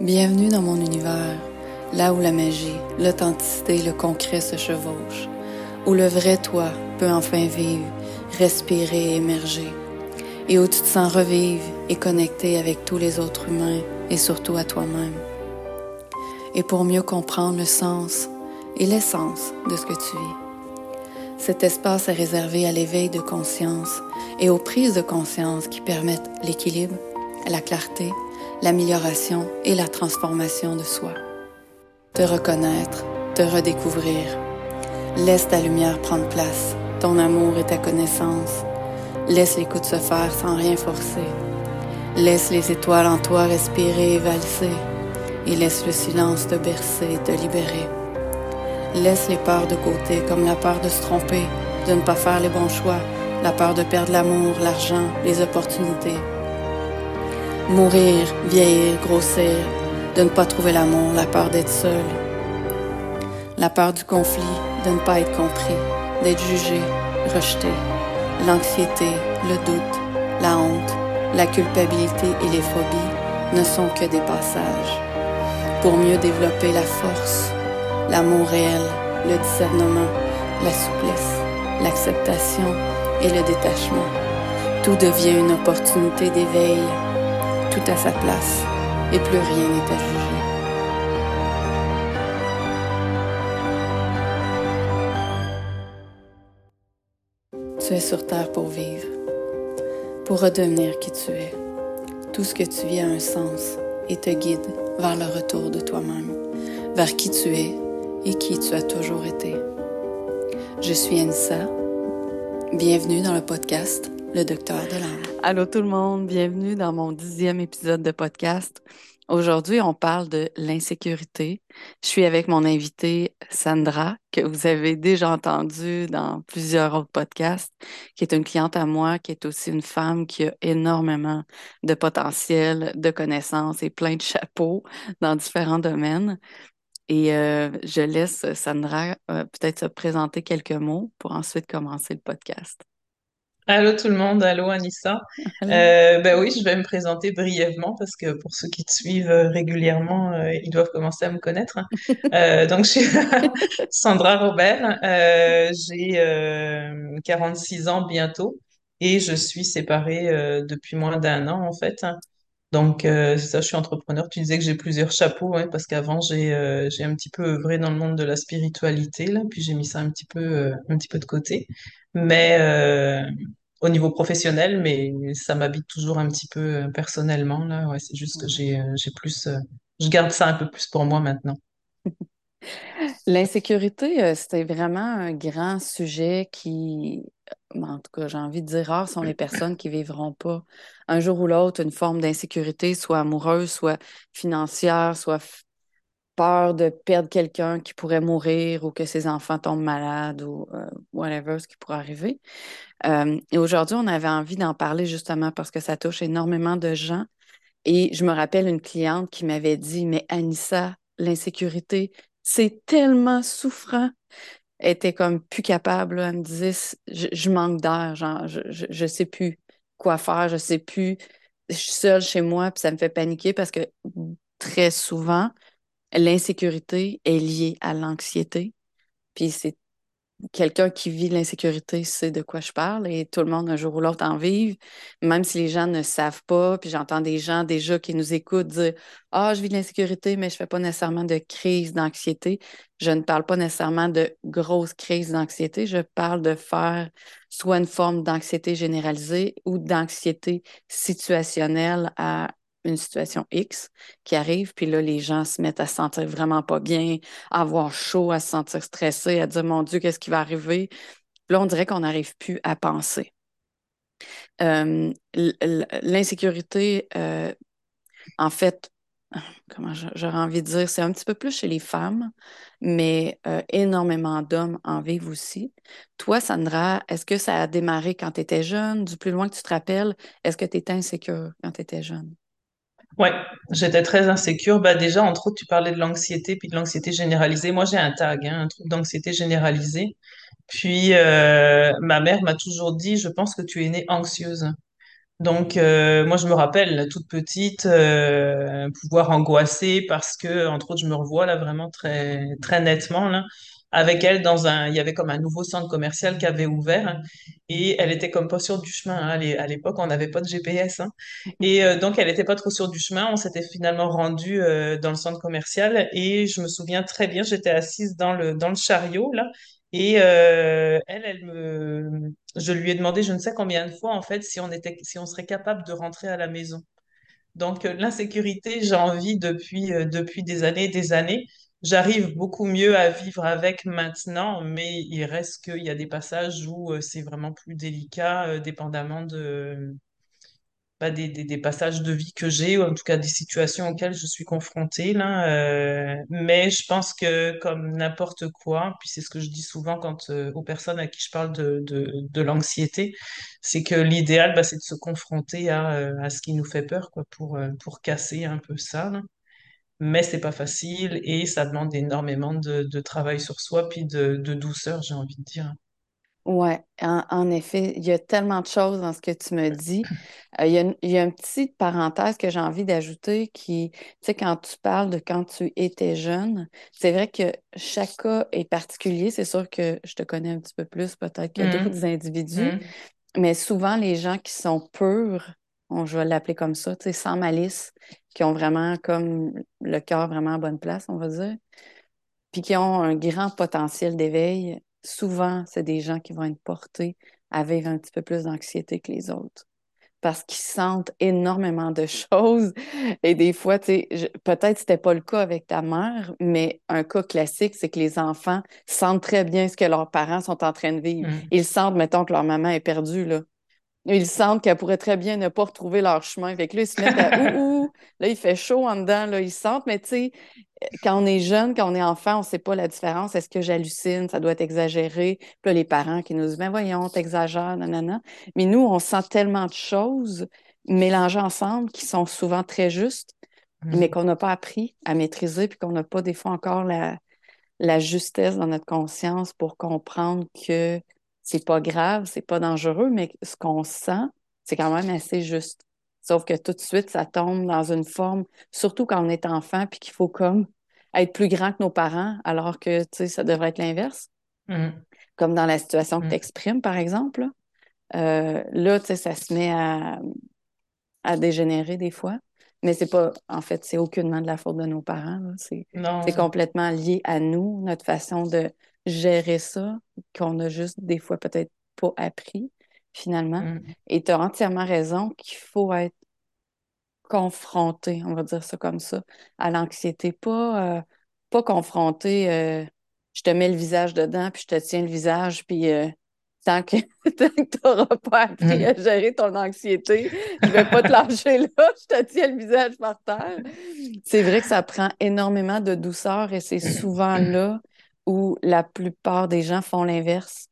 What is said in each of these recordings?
Bienvenue dans mon univers, là où la magie, l'authenticité et le concret se chevauchent, où le vrai toi peut enfin vivre, respirer et émerger, et où tu te sens revivre et connecter avec tous les autres humains et surtout à toi-même. Et pour mieux comprendre le sens et l'essence de ce que tu vis. Cet espace est réservé à l'éveil de conscience et aux prises de conscience qui permettent l'équilibre, la clarté, l'amélioration et la transformation de soi. Te reconnaître, te redécouvrir. Laisse ta lumière prendre place, ton amour et ta connaissance. Laisse l'écoute se faire sans rien forcer. Laisse les étoiles en toi respirer et valser. Et laisse le silence te bercer et te libérer. Laisse les peurs de côté, comme la peur de se tromper, de ne pas faire les bons choix, la peur de perdre l'amour, l'argent, les opportunités. Mourir, vieillir, grossir, de ne pas trouver l'amour, la peur d'être seul. La peur du conflit, de ne pas être compris, d'être jugé, rejeté. L'anxiété, le doute, la honte, la culpabilité et les phobies ne sont que des passages. Pour mieux développer la force, l'amour réel, le discernement, la souplesse, l'acceptation et le détachement. Tout devient une opportunité d'éveil tout à sa place et plus rien n'est à juger. Tu es sur Terre pour vivre, pour redevenir qui tu es. Tout ce que tu vis a un sens et te guide vers le retour de toi-même, vers qui tu es et qui tu as toujours été. Je suis Anissa. Bienvenue dans le podcast Docteur de. Allô tout le monde, bienvenue dans mon dixième épisode de podcast. Aujourd'hui, on parle de l'insécurité. Je suis avec mon invitée Sandra, que vous avez déjà entendu dans plusieurs autres podcasts, qui est une cliente à moi, qui est aussi une femme qui a énormément de potentiel, de connaissances et plein de chapeaux dans différents domaines. Et euh, je laisse Sandra euh, peut-être se présenter quelques mots pour ensuite commencer le podcast. Allô tout le monde, allô Anissa. Euh, ben oui, je vais me présenter brièvement parce que pour ceux qui te suivent euh, régulièrement, euh, ils doivent commencer à me connaître. Euh, donc je suis Sandra Robert, j'ai euh, 46 ans bientôt et je suis séparée depuis moins d'un an en fait. Donc euh, c'est ça, je suis entrepreneur. Tu disais que j'ai plusieurs chapeaux hein, parce qu'avant j'ai j'ai un petit peu œuvré dans le monde de la spiritualité là, puis j'ai mis ça un petit peu un petit peu de côté. Mais au niveau professionnel, mais ça m'habite toujours un petit peu euh, personnellement, là. Ouais, c'est juste que j'ai, euh, j'ai plus, euh, je garde ça un peu plus pour moi maintenant. L'insécurité, c'était vraiment un grand sujet qui, en tout cas, j'ai envie de dire, rares sont les personnes qui vivront pas un jour ou l'autre une forme d'insécurité, soit amoureuse, soit financière, soit peur de perdre quelqu'un qui pourrait mourir ou que ses enfants tombent malades ou euh, whatever, ce qui pourrait arriver. Euh, et aujourd'hui, on avait envie d'en parler justement parce que ça touche énormément de gens. Et je me rappelle une cliente qui m'avait dit, mais Anissa, l'insécurité, c'est tellement souffrant. Elle était comme plus capable. Elle me disait, je, manque d'air, genre, je, je, sais plus quoi faire, je sais plus. Je suis seule chez moi, puis ça me fait paniquer parce que très souvent, l'insécurité est liée à l'anxiété. Puis c'est quelqu'un qui vit l'insécurité sait de quoi je parle et tout le monde un jour ou l'autre en vive, même si les gens ne savent pas. Puis j'entends des gens déjà qui nous écoutent dire Ah, je vis de l'insécurité, mais je fais pas nécessairement de crise d'anxiété. Je ne parle pas nécessairement de grosse crise d'anxiété. Je parle de faire soit une forme d'anxiété généralisée ou d'anxiété situationnelle à une situation X qui arrive, puis là, les gens se mettent à se sentir vraiment pas bien, à avoir chaud, à se sentir stressé, à dire mon Dieu, qu'est-ce qui va arriver? Là, on dirait qu'on n'arrive plus à penser. Euh, l'insécurité, euh, en fait, comment j'aurais envie de dire, c'est un petit peu plus chez les femmes, mais euh, énormément d'hommes en vivent aussi. Toi, Sandra, est-ce que ça a démarré quand tu étais jeune? Du plus loin que tu te rappelles, est-ce que tu étais insécure quand tu étais jeune? Ouais, j'étais très insécure. Bah déjà, entre autres, tu parlais de l'anxiété puis de l'anxiété généralisée. Moi, j'ai un tag, hein, un truc d'anxiété généralisée. Puis, euh, ma mère m'a toujours dit, je pense que tu es née anxieuse. Donc, euh, moi, je me rappelle, toute petite, euh, pouvoir angoisser parce que, entre autres, je me revois là vraiment très, très nettement là, avec elle dans un, il y avait comme un nouveau centre commercial qui avait ouvert et elle était comme pas sûre du chemin. hein. À l'é- à l'époque, on n'avait pas de GPS, hein. Et euh, donc, elle était pas trop sûre du chemin. On s'était finalement rendu euh, dans le centre commercial et je me souviens très bien, j'étais assise dans le dans le chariot là. Et euh, elle, elle me, je lui ai demandé je ne sais combien de fois en fait si on était, si on serait capable de rentrer à la maison. Donc l'insécurité, j'ai envie depuis depuis des années des années. J'arrive beaucoup mieux à vivre avec maintenant, mais il reste qu'il y a des passages où euh, c'est vraiment plus délicat, euh, dépendamment de bah, des, des, passages de vie que j'ai, ou en tout cas des situations auxquelles je suis confrontée là. euh, mais je pense que comme n'importe quoi, puis c'est ce que je dis souvent quand aux personnes à qui je parle de, de, de l'anxiété, c'est que l'idéal, bah, c'est de se confronter à, à ce qui nous fait peur, quoi, pour, pour casser un peu ça, là. Mais c'est pas facile et ça demande énormément de, de travail sur soi, puis de, de douceur, j'ai envie de dire. Ouais, en, en effet, il y a tellement de choses dans ce que tu me dis. Euh, il y a, une- il y a une petite parenthèse que j'ai envie d'ajouter qui, tu sais, quand tu parles de quand tu étais jeune, c'est vrai que chaque cas est particulier. C'est sûr que je te connais un petit peu plus peut-être que Hum, d'autres individus, hum, mais souvent les gens qui sont purs, on, je vais l'appeler comme ça, tu sais, sans malice, qui ont vraiment comme le cœur vraiment à bonne place, on va dire puis qui ont un grand potentiel d'éveil, souvent, c'est des gens qui vont être portés à vivre un petit peu plus d'anxiété que les autres. Parce qu'ils sentent énormément de choses. Et des fois, tu sais, peut-être c'était pas le cas avec ta mère, mais un cas classique, c'est que les enfants sentent très bien ce que leurs parents sont en train de vivre. hum, Ils sentent, mettons, que leur maman est perdue, là. Ils sentent qu'elle pourrait très bien ne pas retrouver leur chemin. Fait que là, ils se mettent à ouh, ouh, là, il fait chaud en dedans, là, ils sentent, mais tu sais, quand on est jeune, quand on est enfant, on ne sait pas la différence. Est-ce que j'hallucine? Ça doit être exagéré. Puis là, les parents qui nous disent, ben voyons, t'exagères, nanana. Mais nous, on sent tellement de choses mélangées ensemble qui sont souvent très justes, mais hum, qu'on n'a pas appris à maîtriser, puis qu'on n'a pas des fois encore la, la justesse dans notre conscience pour comprendre que c'est pas grave, c'est pas dangereux, mais ce qu'on sent, c'est quand même assez juste. Sauf que tout de suite, ça tombe dans une forme, surtout quand on est enfant, puis qu'il faut comme être plus grand que nos parents, alors que, tu sais, ça devrait être l'inverse. hum, Comme dans la situation que tu hum, exprimes, par exemple. Là, Euh, là, tu sais, ça se met à, à dégénérer des fois. Mais c'est pas, en fait, c'est aucunement de la faute de nos parents. C'est, complètement lié à nous, notre façon de gérer ça, qu'on a juste des fois peut-être pas appris, finalement. hum, Et tu as entièrement raison qu'il faut être confronté, on va dire ça comme ça, à l'anxiété. Pas, euh, pas confronté, euh, je te mets le visage dedans, puis je te tiens le visage, puis euh, tant que, tu n'auras pas appris à hum. gérer ton anxiété, je vais pas te lâcher là, je te tiens le visage par terre. C'est vrai que ça prend énormément de douceur et c'est souvent là où la plupart des gens font l'inverse.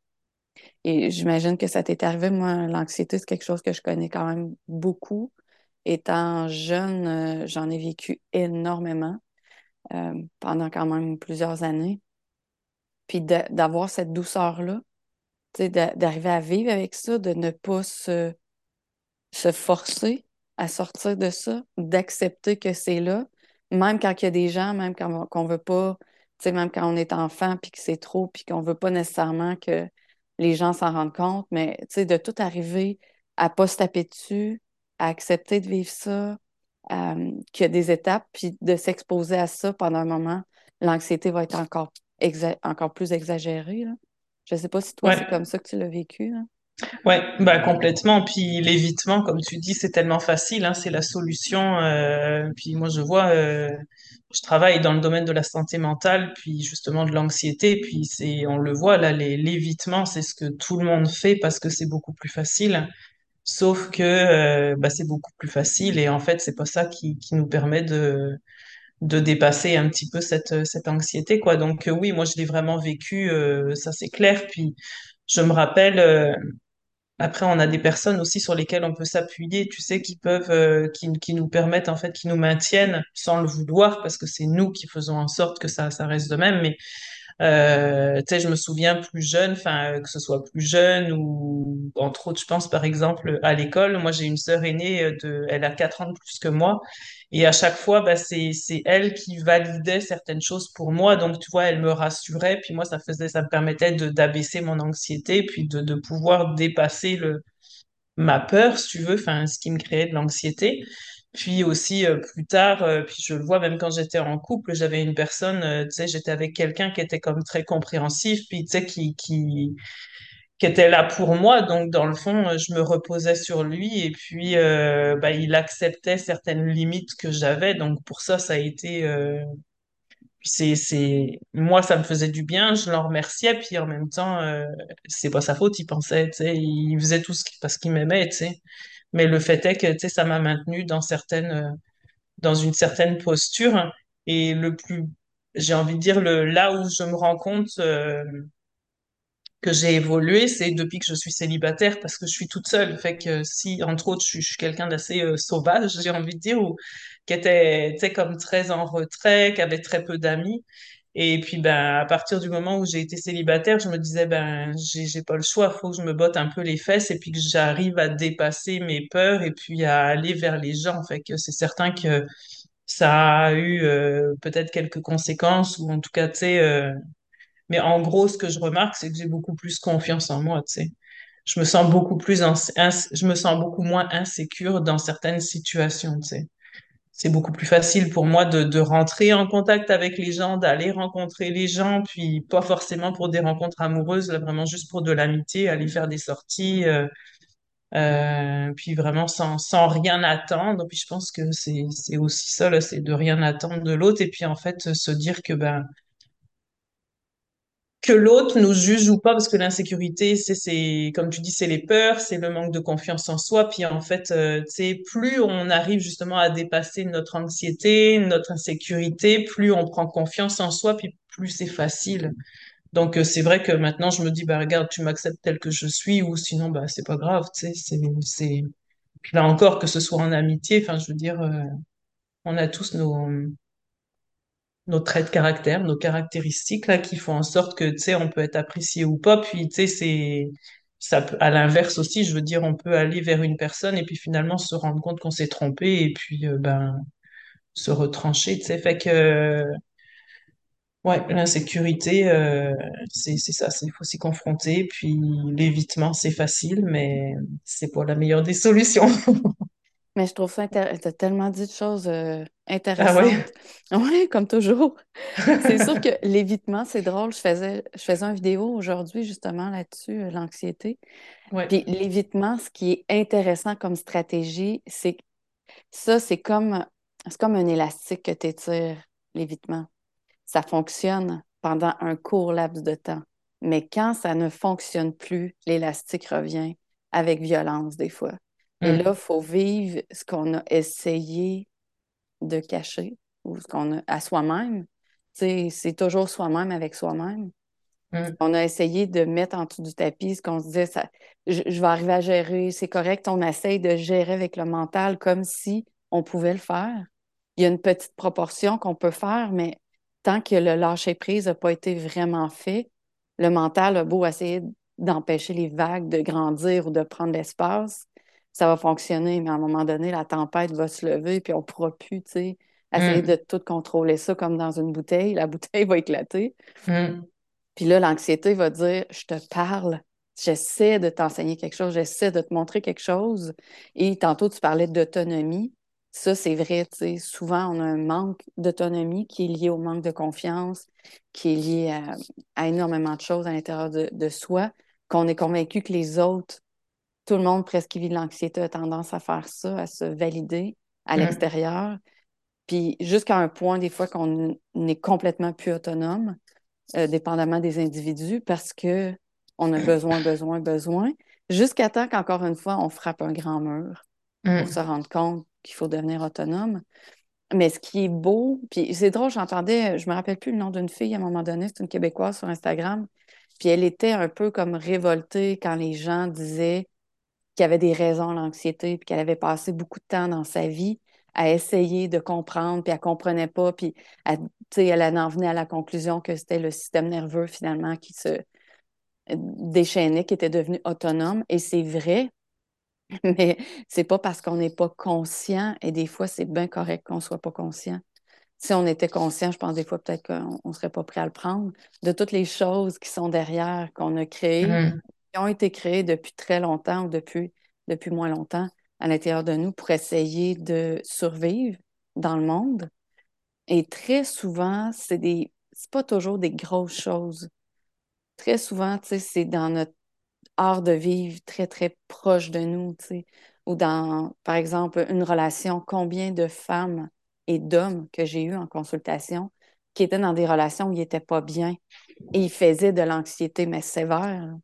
Et j'imagine que ça t'est arrivé. Moi, l'anxiété, c'est quelque chose que je connais quand même beaucoup. Étant jeune, euh, j'en ai vécu énormément euh, pendant quand même plusieurs années. Puis d'avoir cette douceur-là, d'arriver à vivre avec ça, de ne pas se, se forcer à sortir de ça, d'accepter que c'est là, même quand il y a des gens, même quand on- qu'on veut pas, sais, même quand on est enfant, puis que c'est trop, puis qu'on veut pas nécessairement que les gens s'en rendent compte, mais tu sais, de tout arriver à pas se taper dessus, à accepter de vivre ça, euh, qu'il y a des étapes, puis de s'exposer à ça pendant un moment, l'anxiété va être encore, exa- encore plus exagérée, là. Je sais pas si toi, c'est comme ça que tu l'as vécu. Ouais, bah complètement. Puis l'évitement, comme tu dis, c'est tellement facile, hein, c'est la solution. euh, puis moi, je vois, euh, je travaille dans le domaine de la santé mentale, puis justement de l'anxiété. Puis c'est, on le voit là, l'évitement, c'est ce que tout le monde fait parce que c'est beaucoup plus facile. Sauf que euh, bah, c'est beaucoup plus facile et en fait, c'est pas ça qui, qui nous permet de de dépasser un petit peu cette cette anxiété, quoi. Donc oui, moi, je l'ai vraiment vécu, ça c'est clair. Puis je me rappelle. Après, on a des personnes aussi sur lesquelles on peut s'appuyer, tu sais, qui peuvent, euh, qui, qui nous permettent, en fait, qui nous maintiennent sans le vouloir, parce que c'est nous qui faisons en sorte que ça, ça reste de même. Mais Euh, tu sais, je me souviens plus jeune, enfin, que ce soit plus jeune ou entre autres, je pense par exemple à l'école. Moi, j'ai une sœur aînée euh, de, elle a quatre ans de plus que moi. Et à chaque fois, bah, c'est, c'est elle qui validait certaines choses pour moi. Donc, tu vois, elle me rassurait. Puis moi, ça faisait, ça me permettait de, d'abaisser mon anxiété, puis de, de pouvoir dépasser le, ma peur, si tu veux, enfin, ce qui me créait de l'anxiété. Puis aussi, euh, plus tard, euh, puis je le vois même quand j'étais en couple, j'avais une personne, euh, tu sais, j'étais avec quelqu'un qui était comme très compréhensif, puis tu sais, qui, qui, était là pour moi. Donc, dans le fond, je me reposais sur lui et puis, bah, il acceptait certaines limites que j'avais. Donc, pour ça, ça a été, c'est, c'est, moi, ça me faisait du bien, je l'en remerciais, puis en même temps, euh, c'est pas sa faute, il pensait, tu sais, il faisait tout parce qu'il m'aimait, tu sais. Mais le fait est que, ça m'a maintenu dans euh, dans une certaine posture. Et le plus, j'ai envie de dire, le, là où je me rends compte, euh, que j'ai évolué, c'est depuis que je suis célibataire, parce que je suis toute seule. Fait que si, entre autres, je suis, quelqu'un d'assez euh, sauvage, j'ai envie de dire, ou qui était, comme très en retrait, qui avait très peu d'amis. Et puis, ben, à partir du moment où j'ai été célibataire, je me disais, ben, j'ai, pas le choix, faut que je me botte un peu les fesses et puis que j'arrive à dépasser mes peurs et puis à aller vers les gens. Fait que c'est certain que ça a eu euh, peut-être quelques conséquences ou en tout cas, tu sais, euh, mais en gros, ce que je remarque, c'est que j'ai beaucoup plus confiance en moi, tu sais. Je me sens beaucoup plus ins- je me sens beaucoup moins insécure dans certaines situations, tu sais. C'est beaucoup plus facile pour moi de, de rentrer en contact avec les gens, d'aller rencontrer les gens, puis pas forcément pour des rencontres amoureuses, là, vraiment juste pour de l'amitié, aller faire des sorties, euh, euh, puis vraiment sans, sans rien attendre. Puis je pense que c'est, aussi ça, c'est de rien attendre de l'autre, et puis en fait, se dire que ben, que l'autre nous juge ou pas, parce que l'insécurité, c'est, c'est, comme tu dis, c'est les peurs, c'est le manque de confiance en soi. Puis en fait, euh, plus on arrive justement à dépasser notre anxiété, notre insécurité, plus on prend confiance en soi, puis plus c'est facile. Donc euh, c'est vrai que maintenant je me dis, bah regarde, tu m'acceptes tel que je suis, ou sinon, bah c'est pas grave, tu sais, c'est, c'est... Là encore, que ce soit en amitié, enfin, je veux dire, euh, on a tous nos nos traits de caractère, nos caractéristiques là qui font en sorte que tu sais on peut être apprécié ou pas. Puis tu sais c'est ça peut, à l'inverse aussi je veux dire on peut aller vers une personne et puis finalement se rendre compte qu'on s'est trompé et puis euh, ben se retrancher tu sais. Fait que ouais l'insécurité euh, c'est c'est ça il faut s'y confronter. Puis l'évitement c'est facile mais c'est pas la meilleure des solutions. Mais je trouve ça intéressant. Tu tellement dit de choses ah ouais? intéressantes. Oui, comme toujours. C'est sûr que l'évitement, c'est drôle. Je faisais, je faisais une vidéo aujourd'hui justement là-dessus, euh, l'anxiété. ouais Puis l'évitement, ce qui est intéressant comme stratégie, c'est que ça, c'est comme, c'est comme un élastique que tu étires, l'évitement. Ça fonctionne pendant un court laps de temps. Mais quand ça ne fonctionne plus, l'élastique revient avec violence des fois. Et là, il faut vivre ce qu'on a essayé de cacher ou ce qu'on a à soi-même. C'est toujours soi-même avec soi-même. hum, On a essayé de mettre en dessous du tapis ce qu'on se disait, ça, je, je vais arriver à gérer, c'est correct. On essaye de gérer avec le mental comme si on pouvait le faire. Il y a une petite proportion qu'on peut faire, mais tant que le lâcher-prise n'a pas été vraiment fait, le mental a beau essayer d'empêcher les vagues de grandir ou de prendre l'espace, ça va fonctionner, mais à un moment donné, la tempête va se lever, puis on ne pourra plus, tu sais, essayer de hum, tout contrôler ça comme dans une bouteille. La bouteille va éclater. hum, Puis là, l'anxiété va dire, je te parle, j'essaie de t'enseigner quelque chose, j'essaie de te montrer quelque chose. Et tantôt, tu parlais d'autonomie. Ça, c'est vrai, tu sais, souvent, on a un manque d'autonomie qui est lié au manque de confiance, qui est lié à, à énormément de choses à l'intérieur de, de soi, qu'on est convaincu que les autres, tout le monde presque qui vit de l'anxiété a tendance à faire ça, à se valider à l'extérieur. Puis jusqu'à un point, des fois, qu'on n'est complètement plus autonome euh, dépendamment des individus, parce que on a besoin, besoin, besoin, jusqu'à temps qu'encore une fois, on frappe un grand mur pour se rendre compte qu'il faut devenir autonome. Mais ce qui est beau, puis c'est drôle, j'entendais, je me rappelle plus le nom d'une fille à un moment donné, c'est une Québécoise sur Instagram, puis elle était un peu comme révoltée quand les gens disaient qu'il y avait des raisons à l'anxiété, puis qu'elle avait passé beaucoup de temps dans sa vie à essayer de comprendre, puis elle comprenait pas, puis elle, elle en venait à la conclusion que c'était le système nerveux finalement qui se déchaînait, qui était devenu autonome. Et c'est vrai, mais c'est pas parce qu'on n'est pas conscient, et des fois, c'est bien correct qu'on soit pas conscient. Si on était conscient, je pense des fois peut-être qu'on ne serait pas prêt à le prendre, de toutes les choses qui sont derrière, qu'on a créées, Mhm. Ont été créées depuis très longtemps ou depuis, depuis moins longtemps à l'intérieur de nous pour essayer de survivre dans le monde. Et très souvent, c'est des, c'est pas toujours des grosses choses. Très souvent, c'est dans notre art de vivre très, très proche de nous, tu sais. Ou dans, par exemple, une relation, combien de femmes et d'hommes que j'ai eu en consultation qui étaient dans des relations où ils n'étaient pas bien et ils faisaient de l'anxiété, mais sévère.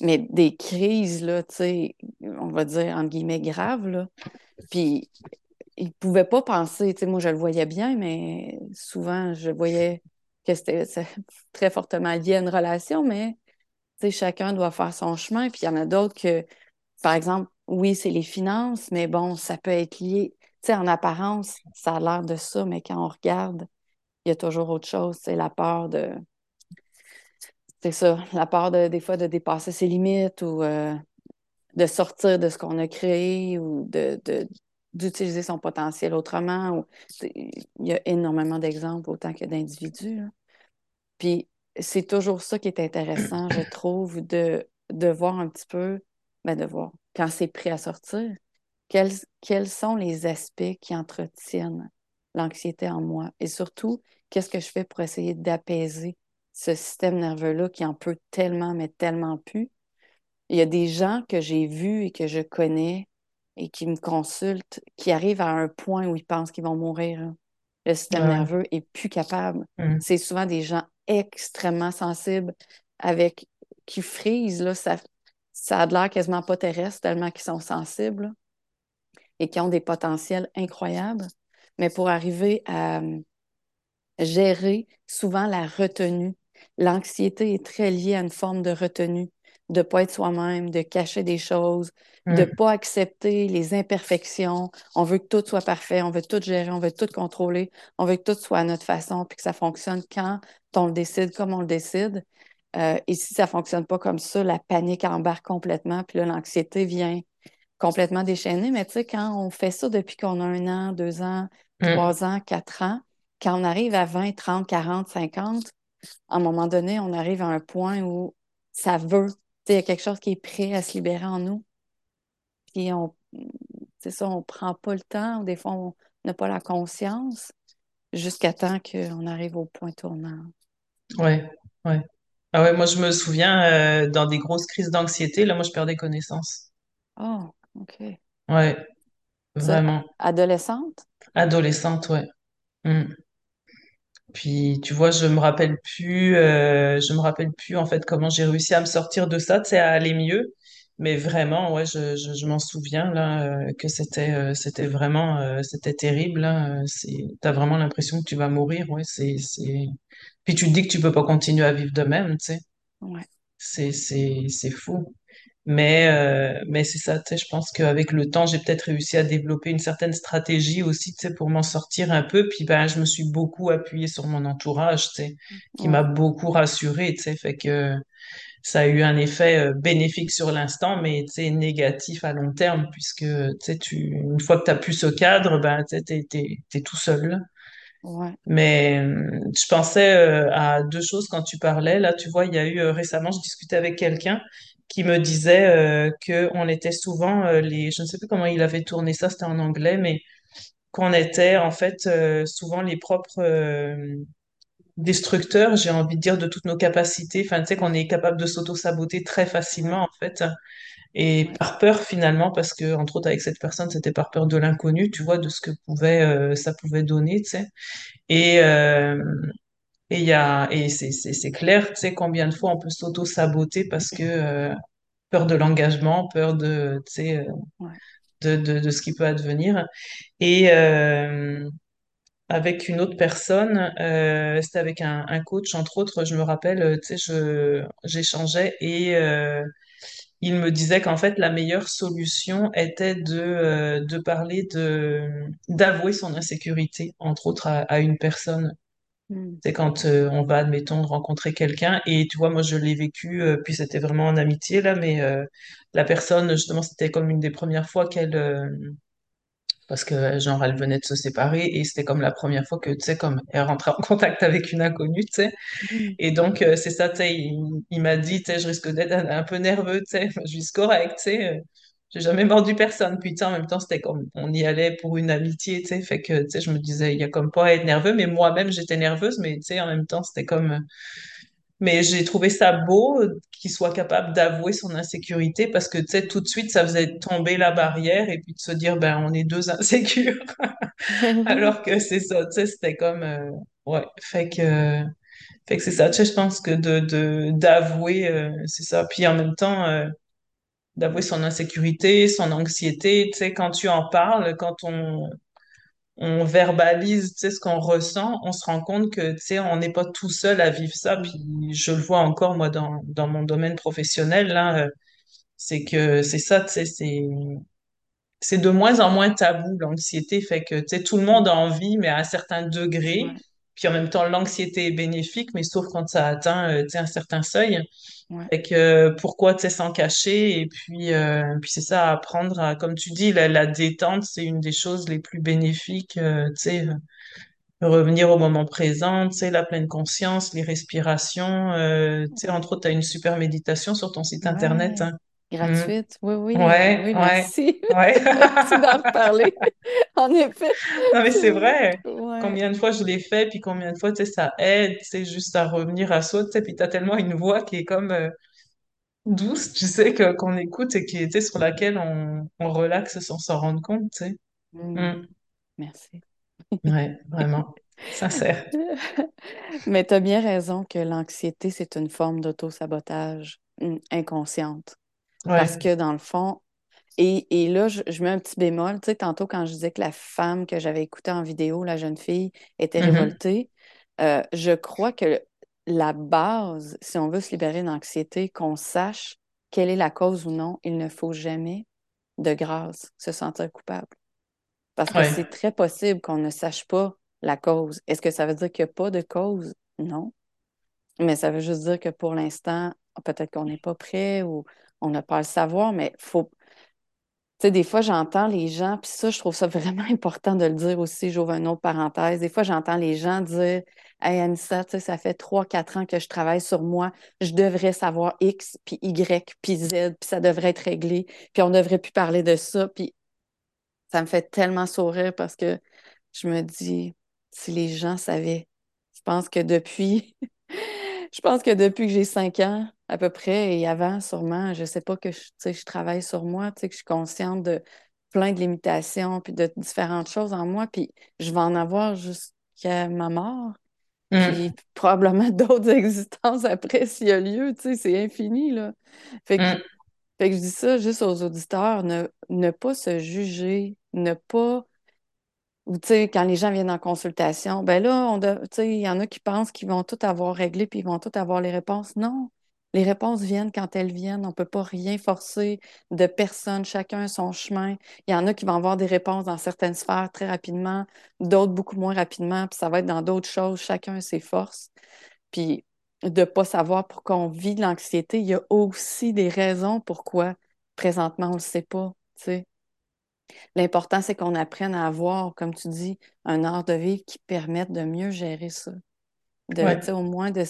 Mais des crises, là, on va dire, entre guillemets, graves, là. Puis, ils ne pouvaient pas penser, tu sais, moi, je le voyais bien, mais souvent, je voyais que c'était très fortement lié à une relation, mais chacun doit faire son chemin. Puis il y en a d'autres que, par exemple, oui, c'est les finances, mais bon, ça peut être lié. En apparence, ça a l'air de ça, mais quand on regarde, il y a toujours autre chose. C'est la peur de. C'est ça, la peur de, des fois de dépasser ses limites ou euh, de sortir de ce qu'on a créé ou de, de- d'utiliser son potentiel autrement. Ou, il y a énormément d'exemples autant que d'individus. Puis c'est toujours ça qui est intéressant, je trouve, de, de voir un petit peu, ben de voir, quand c'est prêt à sortir, quels, quels sont les aspects qui entretiennent l'anxiété en moi. Et surtout, qu'est-ce que je fais pour essayer d'apaiser ce système nerveux-là qui en peut tellement, mais tellement plus. Il y a des gens que j'ai vus et que je connais et qui me consultent, qui arrivent à un point où ils pensent qu'ils vont mourir. là. Le système Ouais. nerveux est plus capable. Mhm. C'est souvent des gens extrêmement sensibles avec qui frisent, là, ça, ça a de l'air quasiment pas terrestre tellement qu'ils sont sensibles là, et qui ont des potentiels incroyables. Mais pour arriver à euh, gérer souvent la retenue, l'anxiété est très liée à une forme de retenue, de ne pas être soi-même, de cacher des choses, de ne Mhm. pas accepter les imperfections. On veut que tout soit parfait, on veut tout gérer, on veut tout contrôler, on veut que tout soit à notre façon, puis que ça fonctionne quand on le décide, comme on le décide. Euh, et si ça ne fonctionne pas comme ça, la panique embarque complètement, puis là, l'anxiété vient complètement déchaîner. Mais tu sais, quand on fait ça depuis qu'on a un an, deux ans, Mhm. trois ans, quatre ans, quand on arrive à 20, 30, 40, 50, à un moment donné, on arrive à un point où ça veut. Il y a quelque chose qui est prêt à se libérer en nous. Puis on, c'est ça, on prend pas le temps, ou des fois, on n'a pas la conscience jusqu'à temps qu'on arrive au point tournant. Ouais, ouais. Ah ouais, moi je me souviens euh, dans des grosses crises d'anxiété, là moi je perdais connaissance. Oh, OK. Ouais, vraiment. adolescente? Adolescente, ouais. Mm. Puis tu vois, je me rappelle plus, euh, je me rappelle plus en fait comment j'ai réussi à me sortir de ça, tu sais, à aller mieux. Mais vraiment, ouais, je, je, je m'en souviens là euh, que c'était euh, c'était vraiment euh, c'était terrible. Là, euh, c'est t'as vraiment l'impression que tu vas mourir, ouais. C'est c'est. Puis tu te dis que tu peux pas continuer à vivre de même, tu sais. Ouais, C'est c'est c'est fou. Mais, euh, mais c'est ça, tu sais, je pense qu'avec le temps, j'ai peut-être réussi à développer une certaine stratégie aussi, tu sais, pour m'en sortir un peu. Puis ben, je me suis beaucoup appuyée sur mon entourage, tu sais, qui m'a beaucoup rassurée, tu sais, fait que ça a eu un effet euh, bénéfique sur l'instant, mais tu sais, négatif à long terme, puisque tu sais, tu, une fois que tu as plus ce cadre, ben, tu sais, t'es, t'es, t'es tout seul. ouais, Mais euh, je pensais euh, à deux choses quand tu parlais. Là, tu vois, il y a eu euh, récemment, je discutais avec quelqu'un qui me disait euh, que on était souvent euh, les, je ne sais plus comment il avait tourné ça, c'était en anglais, mais qu'on était en fait euh, souvent les propres euh, destructeurs, j'ai envie de dire, de toutes nos capacités. Enfin, tu sais, qu'on est capable de s'auto-saboter très facilement en fait, et par peur finalement, parce que entre autres avec cette personne, c'était par peur de l'inconnu, tu vois, de ce que pouvait ça pouvait donner, tu sais. Et et il y a, et c'est, clair, tu sais, combien de fois on peut s'auto-saboter parce que euh, peur de l'engagement, peur de, tu sais, euh, ouais, de, de, de ce qui peut advenir. Et euh, avec une autre personne, c'était avec un, un coach, entre autres, je me rappelle, tu sais, j'échangeais et il me disait qu'en fait, la meilleure solution était de, de parler de, d'avouer son insécurité, entre autres à, à une personne. Hmm. C'est quand euh, on va, admettons, rencontrer quelqu'un et tu vois, moi je l'ai vécu, euh, puis c'était vraiment en amitié là, mais euh, la personne, justement, c'était comme une des premières fois qu'elle, parce que genre elle venait de se séparer et c'était comme la première fois que, tu sais, comme elle rentrait en contact avec une inconnue, tu sais. Hmm. Et donc, c'est ça, tu sais, il, il m'a dit, tu sais, je risque d'être un, un peu nerveux, tu sais, je suis correct, tu sais, j'ai jamais mordu personne. Puis, tu sais, en même temps, c'était comme, on y allait pour une amitié, tu sais, fait que, tu sais, je me disais, il y a comme pas à être nerveux, mais moi-même, j'étais nerveuse, mais, tu sais, en même temps, c'était comme, mais j'ai trouvé ça beau qu'il soit capable d'avouer son insécurité parce que, tu sais, tout de suite, ça faisait tomber la barrière et puis de se dire, ben, on est deux insécures. Alors que c'est ça, tu sais, c'était comme, euh, ouais, fait que, fait que c'est ça, tu sais, je pense que de, de, d'avouer, euh, c'est ça. Puis en même temps, euh, d'avouer son insécurité, son anxiété, tu sais, quand tu en parles, quand on, verbalise, tu sais, ce qu'on ressent, on se rend compte que, tu sais, on n'est pas tout seul à vivre ça. Puis je le vois encore, moi, dans, dans mon domaine professionnel, là, euh, c'est que c'est ça, tu sais, c'est c'est de moins en moins tabou, l'anxiété. Fait que, tu sais, tout le monde a envie, mais à un certain degré. Puis en même temps, l'anxiété est bénéfique, mais sauf quand ça atteint, euh, tu sais, un certain seuil. ouais, Fait que euh, pourquoi, tu sais, s'en cacher? Et puis, euh, puis c'est ça, apprendre à, comme tu dis, la, la détente, c'est une des choses les plus bénéfiques, euh, tu sais, revenir au moment présent, tu sais, la pleine conscience, les respirations. euh, tu sais, entre autres, tu as une super méditation sur ton site internet. hein. Mm. Gratuite. Oui, oui, Ouais, oui, merci. ouais. Merci d'en reparler. En effet, Non, mais c'est vrai. ouais. Combien de fois je l'ai fait, puis combien de fois, tu sais, ça aide, tu sais, juste à revenir à soi, tu sais, puis t'as tellement une voix qui est comme euh, douce, tu sais, que qu'on écoute et qui, sais, sur laquelle on, on relaxe sans s'en rendre compte, tu sais. Hmm. Mm. Merci. Ouais, vraiment. Sincère. Mais tu as bien raison que l'anxiété, c'est une forme d'auto-sabotage hmm, Parce que dans le fond, et, et là, je, je mets un petit bémol. Tu sais, tantôt, quand je disais que la femme que j'avais écoutée en vidéo, la jeune fille, était Mhm. révoltée, euh, je crois que la base, si on veut se libérer d'anxiété, qu'on sache quelle est la cause ou non, il ne faut jamais, de grâce, se sentir coupable. Parce que c'est très possible qu'on ne sache pas la cause. Est-ce que ça veut dire qu'il n'y a pas de cause? Non. Mais ça veut juste dire que pour l'instant, peut-être qu'on n'est pas prêt ou on n'a pas à le savoir, mais faut. Tu sais, des fois, j'entends les gens, puis ça, je trouve ça vraiment important de le dire aussi. J'ouvre une autre parenthèse. Des fois, j'entends les gens dire Hey, Anissa, tu sais, ça fait trois, quatre ans que je travaille sur moi. Je devrais savoir X, puis Y, puis Z, puis ça devrait être réglé, puis on ne devrait plus parler de ça. Puis ça me fait tellement sourire parce que je me dis, si les gens savaient, je pense que depuis, je pense que depuis que j'ai cinq ans, à peu près, et avant, sûrement, je sais pas que je, je travaille sur moi, que je suis consciente de plein de limitations, puis de différentes choses en moi, puis je vais en avoir jusqu'à ma mort, puis Mm. probablement d'autres existences après s'il y a lieu, tu sais, c'est infini, là. Fait que, Mm. fait que je dis ça juste aux auditeurs, ne, ne pas se juger, ne pas ou, tu sais, quand les gens viennent en consultation, ben là, tu sais, il y en a qui pensent qu'ils vont tout avoir réglé puis ils vont tout avoir les réponses. Non, les réponses viennent quand elles viennent. On ne peut pas rien forcer de personne. Chacun a son chemin. Il y en a qui vont avoir des réponses dans certaines sphères très rapidement, d'autres beaucoup moins rapidement, puis ça va être dans d'autres choses. Chacun ses forces. Puis de ne pas savoir pourquoi on vit de l'anxiété, il y a aussi des raisons pourquoi présentement on ne le sait pas, tu sais. L'important, c'est qu'on apprenne à avoir, comme tu dis, un art de vivre qui permette de mieux gérer ça. De, Ouais. au moins de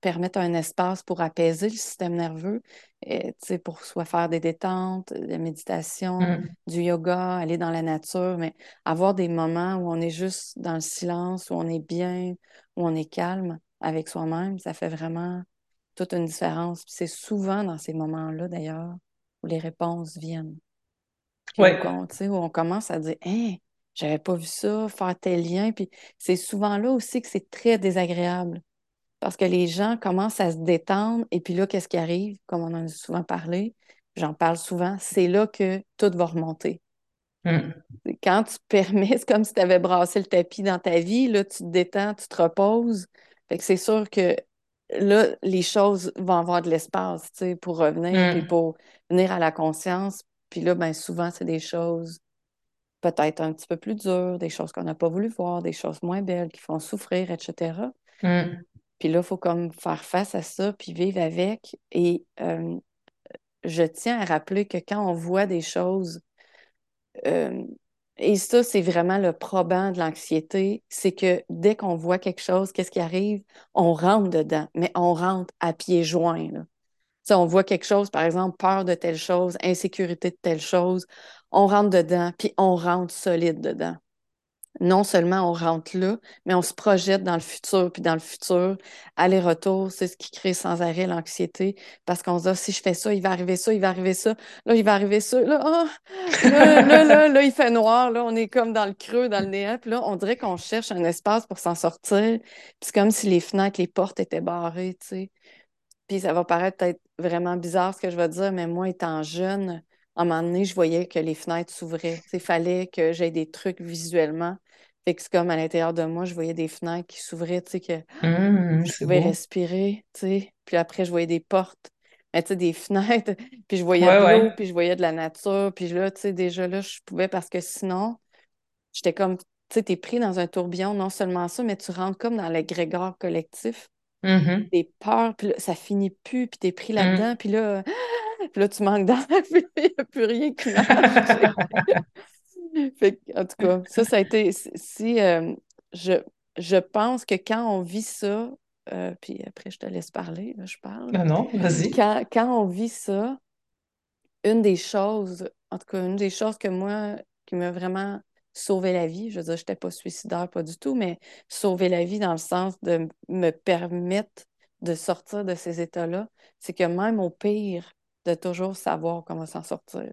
permettre un espace pour apaiser le système nerveux, et, pour soit faire des détentes, de la méditation, Mm. du yoga, aller dans la nature, mais avoir des moments où on est juste dans le silence, où on est bien, où on est calme avec soi-même, ça fait vraiment toute une différence. C'est souvent dans ces moments-là, d'ailleurs, où les réponses viennent. Puis où, Ouais. on, on commence à dire, Hein, j'avais pas vu ça, faire tel lien. Puis c'est souvent là aussi que c'est très désagréable parce que les gens commencent à se détendre. Et puis là, qu'est-ce qui arrive? Comme on en a souvent parlé, j'en parle souvent, c'est là que tout va remonter. Mm. Quand tu permets, c'est comme si tu avais brassé le tapis dans ta vie, là, tu te détends, tu te reposes. Fait que c'est sûr que là, les choses vont avoir de l'espace, tu sais, pour revenir, puis Mm, pour venir à la conscience. Puis là, ben souvent, c'est des choses peut-être un petit peu plus dures, des choses qu'on n'a pas voulu voir, des choses moins belles qui font souffrir, etc. mm, Puis là, il faut comme faire face à ça, puis vivre avec. Et euh, je tiens à rappeler que quand on voit des choses, euh, et ça, c'est vraiment le probant de l'anxiété, c'est que dès qu'on voit quelque chose, qu'est-ce qui arrive? On rentre dedans, mais on rentre à pieds joints, là. Tu sais, on voit quelque chose, par exemple, peur de telle chose, insécurité de telle chose, on rentre dedans, puis on rentre solide dedans non seulement on rentre là, mais on se projette dans le futur, puis dans le futur, aller-retour, c'est ce qui crée sans arrêt l'anxiété, parce qu'on se dit, Ah, si je fais ça, il va arriver ça, il va arriver ça, là, il va arriver ça, là, ah, là, là, là, là, il fait noir, là, on est comme dans le creux, dans le néant, puis là, on dirait qu'on cherche un espace pour s'en sortir, puis c'est comme si les fenêtres, les portes étaient barrées, tu sais. Puis ça va paraître peut-être vraiment bizarre ce que je vais dire, mais moi, étant jeune, à un moment donné, je voyais que les fenêtres s'ouvraient. Il fallait que j'aie des trucs visuellement. Fait que c'est comme à l'intérieur de moi, je voyais des fenêtres qui s'ouvraient, tu sais, que mm, je pouvais beau. respirer, tu sais. Puis après, je voyais des portes, mais tu sais, des fenêtres, puis je voyais Ouais, de l'eau, ouais. puis je voyais de la nature. Puis là, tu sais, déjà là, je pouvais parce que sinon, j'étais comme, tu sais, t'es pris dans un tourbillon, non seulement ça, mais tu rentres comme dans l'égrégore collectif Mhm, des peurs, puis là, ça finit plus, puis t'es pris là-dedans, mm. puis là, puis là, tu manques d'air, puis il n'y a plus rien qui marche. Fait que, en tout cas, ça, ça a été. Si euh, je, je pense que quand on vit ça, euh, puis après, je te laisse parler, là, je parle. Ah non, vas-y. Quand, quand on vit ça, une des choses, en tout cas, une des choses que moi, qui m'a vraiment sauvé la vie, je veux dire, je n'étais pas suicidaire, pas du tout, mais sauver la vie dans le sens de me permettre de sortir de ces états-là, c'est que même au pire, de toujours savoir comment s'en sortir.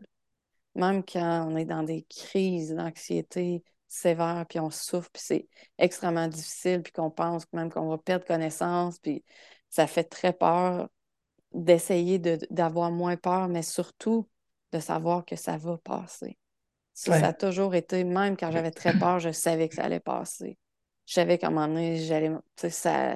Même quand on est dans des crises d'anxiété sévères, puis on souffre, puis c'est extrêmement difficile, puis qu'on pense même qu'on va perdre connaissance, puis ça fait très peur d'essayer de, d'avoir moins peur, mais surtout de savoir que ça va passer. Ça, ça a toujours été, même quand j'avais très peur, je savais que ça allait passer. Je savais qu'à un moment donné, j'allais, tu sais, ça,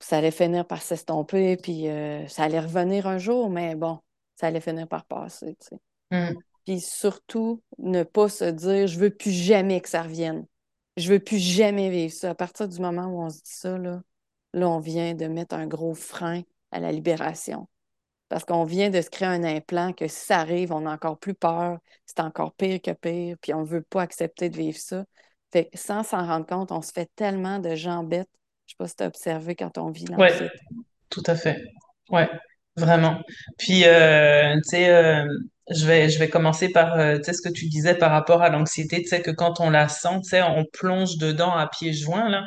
ça allait finir par s'estomper, puis euh, ça allait revenir un jour, mais bon, ça allait finir par passer, tu sais. Mm. Puis surtout, ne pas se dire, je veux plus jamais que ça revienne. Je veux plus jamais vivre ça. À partir du moment où on se dit ça, là, là, on vient de mettre un gros frein à la libération. Parce qu'on vient de se créer un implant que si ça arrive, on a encore plus peur, c'est encore pire que pire, puis on ne veut pas accepter de vivre ça. Fait que sans s'en rendre compte, on se fait tellement de gens bêtes. Je sais pas si tu as observé quand on vit l'anxiété. tout à fait. Ouais, vraiment. Puis, euh, tu sais, euh, je vais, je vais commencer par, euh, tu sais, ce que tu disais par rapport à l'anxiété, tu sais, que quand on la sent, tu sais, on plonge dedans à pieds joints, là.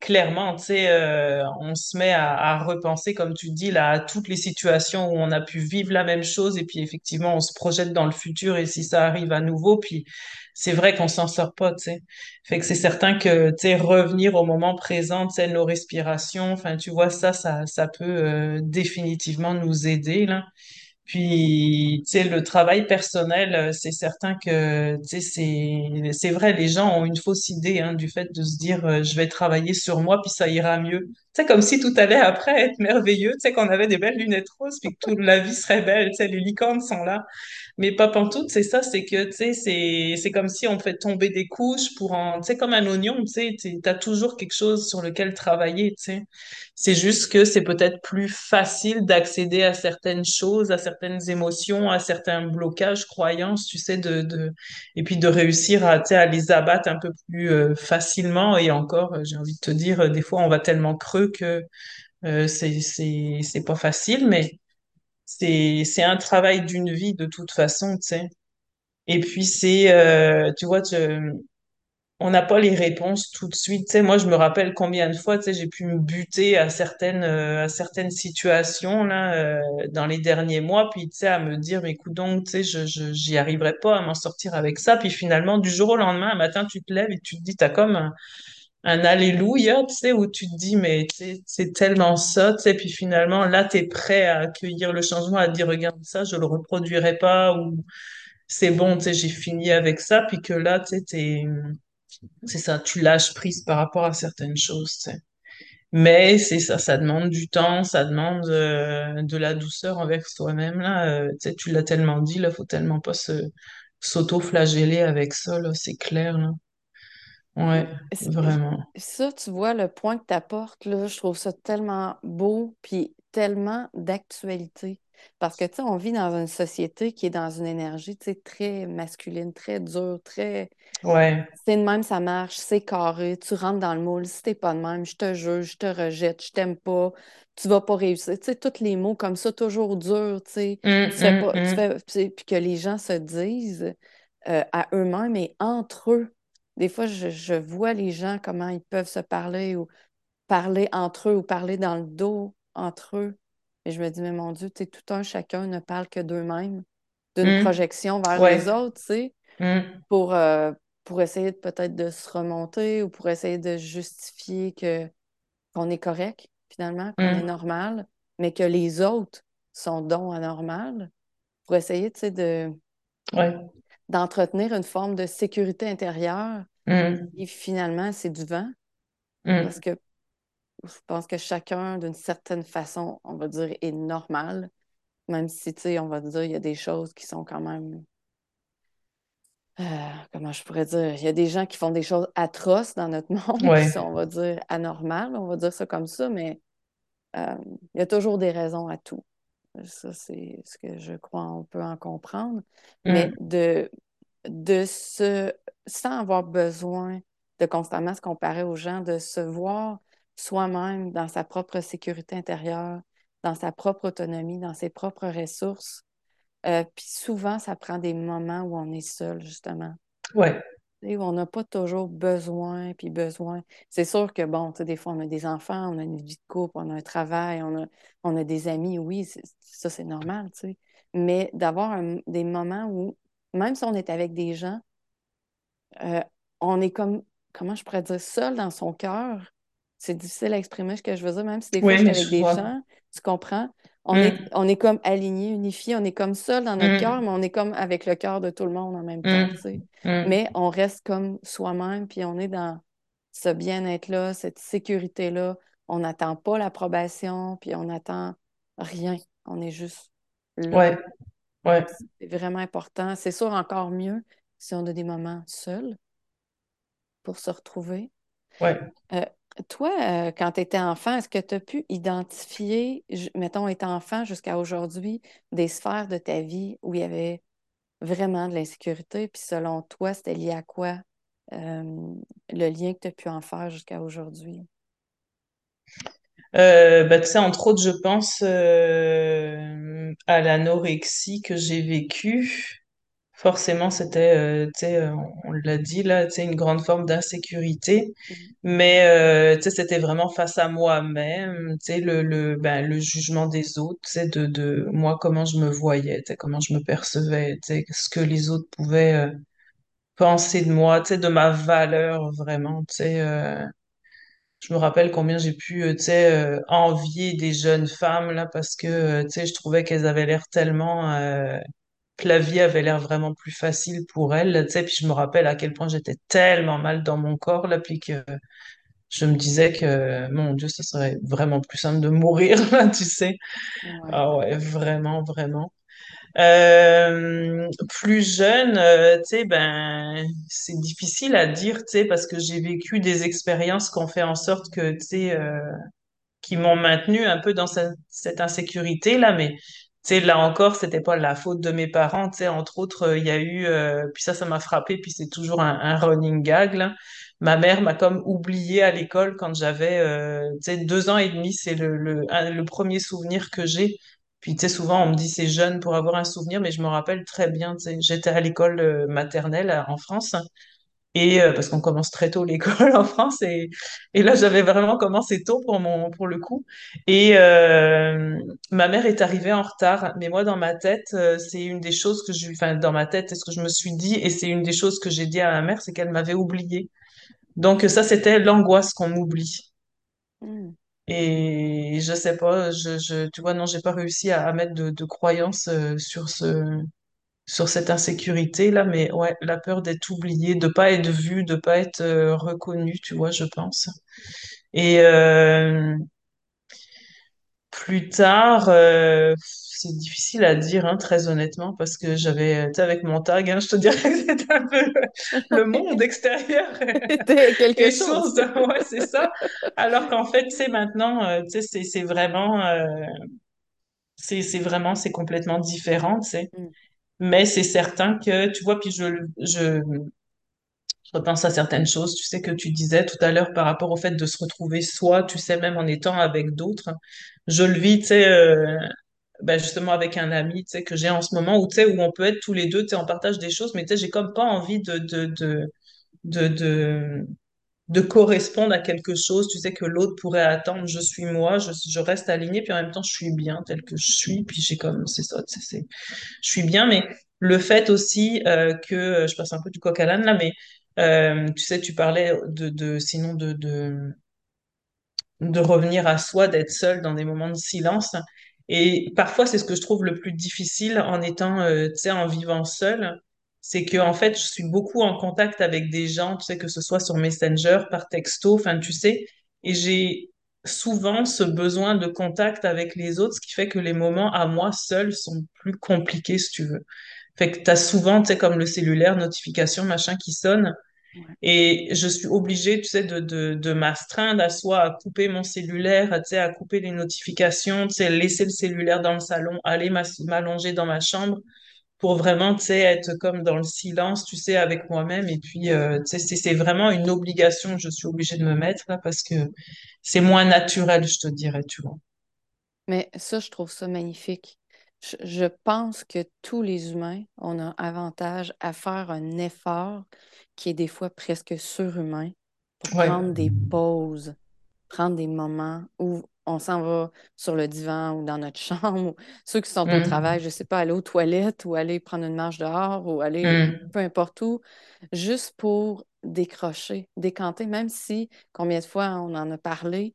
Clairement, tu sais, euh, on se met à, à repenser, comme tu dis, là, à toutes les situations où on a pu vivre la même chose, et puis effectivement, on se projette dans le futur, et si ça arrive à nouveau, puis c'est vrai qu'on s'en sort pas, tu sais. Fait que c'est certain que, tu sais, revenir au moment présent, tu sais, nos respirations, enfin, tu vois, ça, ça, ça peut euh, définitivement nous aider, là. Puis, tu sais, le travail personnel, euh, c'est certain que, tu sais, c'est, c'est vrai, les gens ont une fausse idée, hein, du fait de se dire, euh, je vais travailler sur moi, puis ça ira mieux. Tu sais, comme si tout allait après être merveilleux, tu sais, qu'on avait des belles lunettes roses, puis que toute la vie serait belle, tu sais, les licornes sont là. Mais pas pantoute, c'est ça, c'est que, tu sais, c'est, c'est comme si on fait tomber des couches pour en, tu sais, comme un oignon, tu sais, tu as toujours quelque chose sur lequel travailler, tu sais. C'est juste que c'est peut-être plus facile d'accéder à certaines choses, à certaines émotions, à certains blocages, croyances, tu sais, de, de, et puis de réussir à, tu sais, à les abattre un peu plus euh, facilement. Et encore, j'ai envie de te dire, euh, des fois, on va tellement creux que euh, c'est, c'est, c'est pas facile, mais c'est, c'est un travail d'une vie de toute façon, tu sais. Et puis c'est, euh, tu vois, tu- on n'a pas les réponses tout de suite. Tu sais, moi, je me rappelle combien de fois, tu sais, j'ai pu me buter à certaines, euh, à certaines situations là, euh, dans les derniers mois, puis tu sais, à me dire, mais écoute donc, tu sais, je, je, j'y arriverai pas à m'en sortir avec ça. Puis finalement, du jour au lendemain, un matin, tu te lèves et tu te dis, t'as comme un alléluia, tu sais, où tu te dis, mais tu c'est tellement ça, tu sais, puis finalement, là, t'es prêt à accueillir le changement, à dire, regarde ça, je le reproduirai pas, ou c'est bon, tu sais, j'ai fini avec ça, puis que là, tu sais, c'est ça, tu lâches prise par rapport à certaines choses, tu sais. Mais c'est ça, ça demande du temps, ça demande euh, de la douceur envers soi-même, là. Euh, tu sais, tu l'as tellement dit, là, faut tellement pas se s'auto-flageller avec ça, là, c'est clair, là. Ouais, vraiment. Ça, tu vois, le point que tu apportes, là, je trouve ça tellement beau, puis tellement d'actualité. Parce que, tu sais, on vit dans une société qui est dans une énergie, tu sais, très masculine, très dure, très... Ouais. C'est de même, ça marche, c'est carré, tu rentres dans le moule. Si t'es pas de même, je te juge, je te rejette, je t'aime pas, tu vas pas réussir. Tu sais, tous les mots comme ça, toujours durs, tu sais, Hum, tu fais hum, pas, tu fais, sais, puis que les gens se disent euh, à eux-mêmes et entre eux. Des fois, je, je vois les gens, comment ils peuvent se parler ou parler entre eux ou parler dans le dos entre eux. Et je me dis, mais mon Dieu, tout un chacun ne parle que d'eux-mêmes, d'une hum. projection vers les autres, tu sais Hum, pour, euh, pour essayer peut-être de se remonter ou pour essayer de justifier que qu'on est correct, finalement, qu'on est hum. normal, mais que les autres sont donc anormales, pour essayer, tu sais, de, Ouais. D'entretenir une forme de sécurité intérieure. Hum, Et finalement, c'est du vent, parce hum. que je pense que chacun, d'une certaine façon, on va dire, est normal, même si, tu sais, on va dire, il y a des choses qui sont quand même euh, comment je pourrais dire, il y a des gens qui font des choses atroces dans notre monde, qui Ouais. sont, on va dire, anormales, on va dire ça comme ça, mais euh, il y a toujours des raisons à tout. Ça, c'est ce que je crois on peut en comprendre. Mais Hum. de, de se, sans avoir besoin de constamment se comparer aux gens, de se voir soi-même dans sa propre sécurité intérieure, dans sa propre autonomie, dans ses propres ressources. Euh, puis souvent, ça prend des moments où on est seul, justement. Ouais. On n'a pas toujours besoin, puis besoin. C'est sûr que, bon, tu sais, des fois, on a des enfants, on a une vie de couple, on a un travail, on a, on a des amis, oui, ça, c'est normal, tu sais. Mais d'avoir des moments où, même si on est avec des gens, euh, on est comme, comment je pourrais dire, seul dans son cœur? C'est difficile à exprimer ce que je veux dire, même si des fois je suis avec je des gens, tu comprends? On est, Hum, on est comme alignés, unifiés, on est comme seul dans notre cœur, hum, mais on est comme avec le cœur de tout le monde en même temps, tu sais. hum. Mais on reste comme soi-même, puis on est dans ce bien-être-là, cette sécurité-là. On n'attend pas l'approbation, puis on n'attend rien. On est juste là. Ouais. Ouais. C'est vraiment important. C'est sûr, encore mieux si on a des moments seuls pour se retrouver. Ouais. Euh, toi, euh, quand tu étais enfant, est-ce que tu as pu identifier, mettons, étant enfant jusqu'à aujourd'hui, des sphères de ta vie où il y avait vraiment de l'insécurité? Puis selon toi, c'était lié à quoi, le lien que tu as pu en faire jusqu'à aujourd'hui? Euh, bah, tu sais, entre autres, je pense à l'anorexie que j'ai vécue. Forcément, c'était, euh, tu sais, euh, on l'a dit là, tu sais, une grande forme d'insécurité. Mhm. Mais, euh, tu sais, c'était vraiment face à moi-même, tu sais, le, le, ben, le jugement des autres, tu sais, de, de moi, comment je me voyais, tu sais, comment je me percevais, tu sais, ce que les autres pouvaient euh, penser de moi, tu sais, de ma valeur, vraiment, tu sais. euh, je me rappelle combien j'ai pu, euh, tu sais, euh, envier des jeunes femmes, là, parce que, euh, tu sais, je trouvais qu'elles avaient l'air tellement... que la vie avait l'air vraiment plus facile pour elles, là, tu sais, puis je me rappelle à quel point j'étais tellement mal dans mon corps, là, puis que je me disais que, mon Dieu, ce serait vraiment plus simple de mourir, là, tu sais. Ouais. Ah ouais, vraiment, vraiment. Euh, plus jeune, euh, tu sais, ben, c'est difficile à dire, tu sais, parce que j'ai vécu des expériences qui ont fait en sorte que, tu sais, euh, qui m'ont maintenu un peu dans ce- cette insécurité-là, mais tu sais, là encore, c'était pas la faute de mes parents, tu entre autres, euh, il y a eu, euh, puis ça, ça m'a frappé, puis c'est toujours un, un running gag, là. Ma mère m'a comme oublié à l'école quand j'avais, euh, deux ans et demi, c'est le, le, le premier souvenir que j'ai. Puis, tu souvent, on me dit c'est jeune pour avoir un souvenir, mais je me rappelle très bien, j'étais à l'école euh, maternelle en France, et euh, parce qu'on commence très tôt l'école en France et, et là j'avais vraiment commencé tôt pour mon pour le coup. Et euh, ma mère est arrivée en retard. Mais moi dans ma tête euh, c'est une des choses que je enfin dans ma tête c'est ce que je me suis dit et c'est une des choses que j'ai dit à ma mère c'est qu'elle m'avait oubliée. Donc ça c'était l'angoisse qu'on m'oublie Hmm. et je sais pas je, je tu vois non j'ai pas réussi à, à mettre de, de croyances euh, sur ce sur cette insécurité-là, mais ouais, la peur d'être oublié, de pas être vu, de pas être euh, reconnu, tu vois, je pense. Et euh, plus tard, euh, c'est difficile à dire, hein, très honnêtement, parce que j'avais, tu sais, avec mon tag, hein, je te dirais que c'était un peu le, monde extérieur C'était quelque et chose. de, ouais, c'est ça. Alors qu'en fait, sais, maintenant, tu sais, c'est, c'est vraiment, c'est, c'est vraiment, c'est complètement différent, tu sais. Mm. Mais c'est certain que, tu vois, puis je, je, repense à certaines choses, tu sais, que tu disais tout à l'heure par rapport au fait de se retrouver soi, tu sais, même en étant avec d'autres. Je le vis, tu sais, euh, ben justement avec un ami, tu sais, que j'ai en ce moment, où, tu sais, où on peut être tous les deux, tu sais, on partage des choses, mais tu sais, j'ai comme pas envie de, de, de, de, de correspondre à quelque chose, tu sais, que l'autre pourrait attendre. Je suis moi, je, reste alignée, puis en même temps, je suis bien tel que je suis, puis j'ai comme, c'est ça, c'est, je suis bien, mais le fait aussi euh, que, je passe un peu du coq à l'âne là, mais euh, tu sais, tu parlais de, de sinon de, de, de revenir à soi, d'être seul dans des moments de silence. Et parfois, c'est ce que je trouve le plus difficile en étant, euh, tu sais, en vivant seul. C'est que, en fait, je suis beaucoup en contact avec des gens, tu sais, que ce soit sur Messenger, par texto, enfin, tu sais, et j'ai souvent ce besoin de contact avec les autres, ce qui fait que les moments à moi seul sont plus compliqués, si tu veux. Fait que t'as souvent, tu sais, comme le cellulaire, notification, machin qui sonne. Et je suis obligée, tu sais, de, de, de m'astreindre à soit à couper mon cellulaire, tu sais, à couper les notifications, tu sais, laisser le cellulaire dans le salon, aller m'allonger dans ma chambre pour vraiment, tu sais, être comme dans le silence, tu sais, avec moi-même. Et puis, euh, tu sais, c'est vraiment une obligation que je suis obligée de me mettre là parce que c'est moins naturel, je te dirais, tu vois. Mais ça, je trouve ça magnifique. Je, je pense que tous les humains, on a avantage à faire un effort qui est des fois presque surhumain pour Ouais. prendre des pauses, prendre des moments où on s'en va sur le divan ou dans notre chambre. ou Ceux qui sont au travail, Hum, je ne sais pas, aller aux toilettes ou aller prendre une marche dehors ou aller hum, peu importe où, juste pour décrocher, décanter, même si, combien de fois on en a parlé,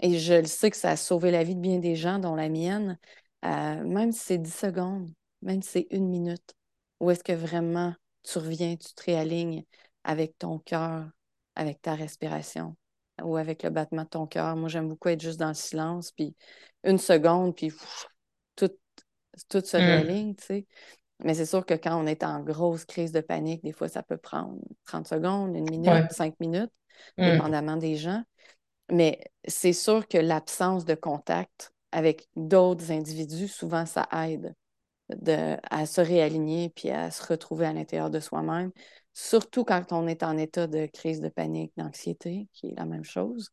et je le sais que ça a sauvé la vie de bien des gens, dont la mienne, euh, même si c'est 10 secondes, même si c'est une minute, où est-ce que vraiment tu reviens, tu te réalignes avec ton cœur, avec ta respiration? Ou avec le battement de ton cœur. Moi, j'aime beaucoup être juste dans le silence, puis une seconde, puis pff, tout, tout se hum. réaligne, tu sais. Mais c'est sûr que quand on est en grosse crise de panique, des fois, ça peut prendre 30 secondes, une minute, Ouais. cinq minutes, Hum, dépendamment des gens. Mais c'est sûr que l'absence de contact avec d'autres individus, souvent, ça aide de, à se réaligner puis à se retrouver à l'intérieur de soi-même, surtout quand on est en état de crise de panique, d'anxiété, qui est la même chose.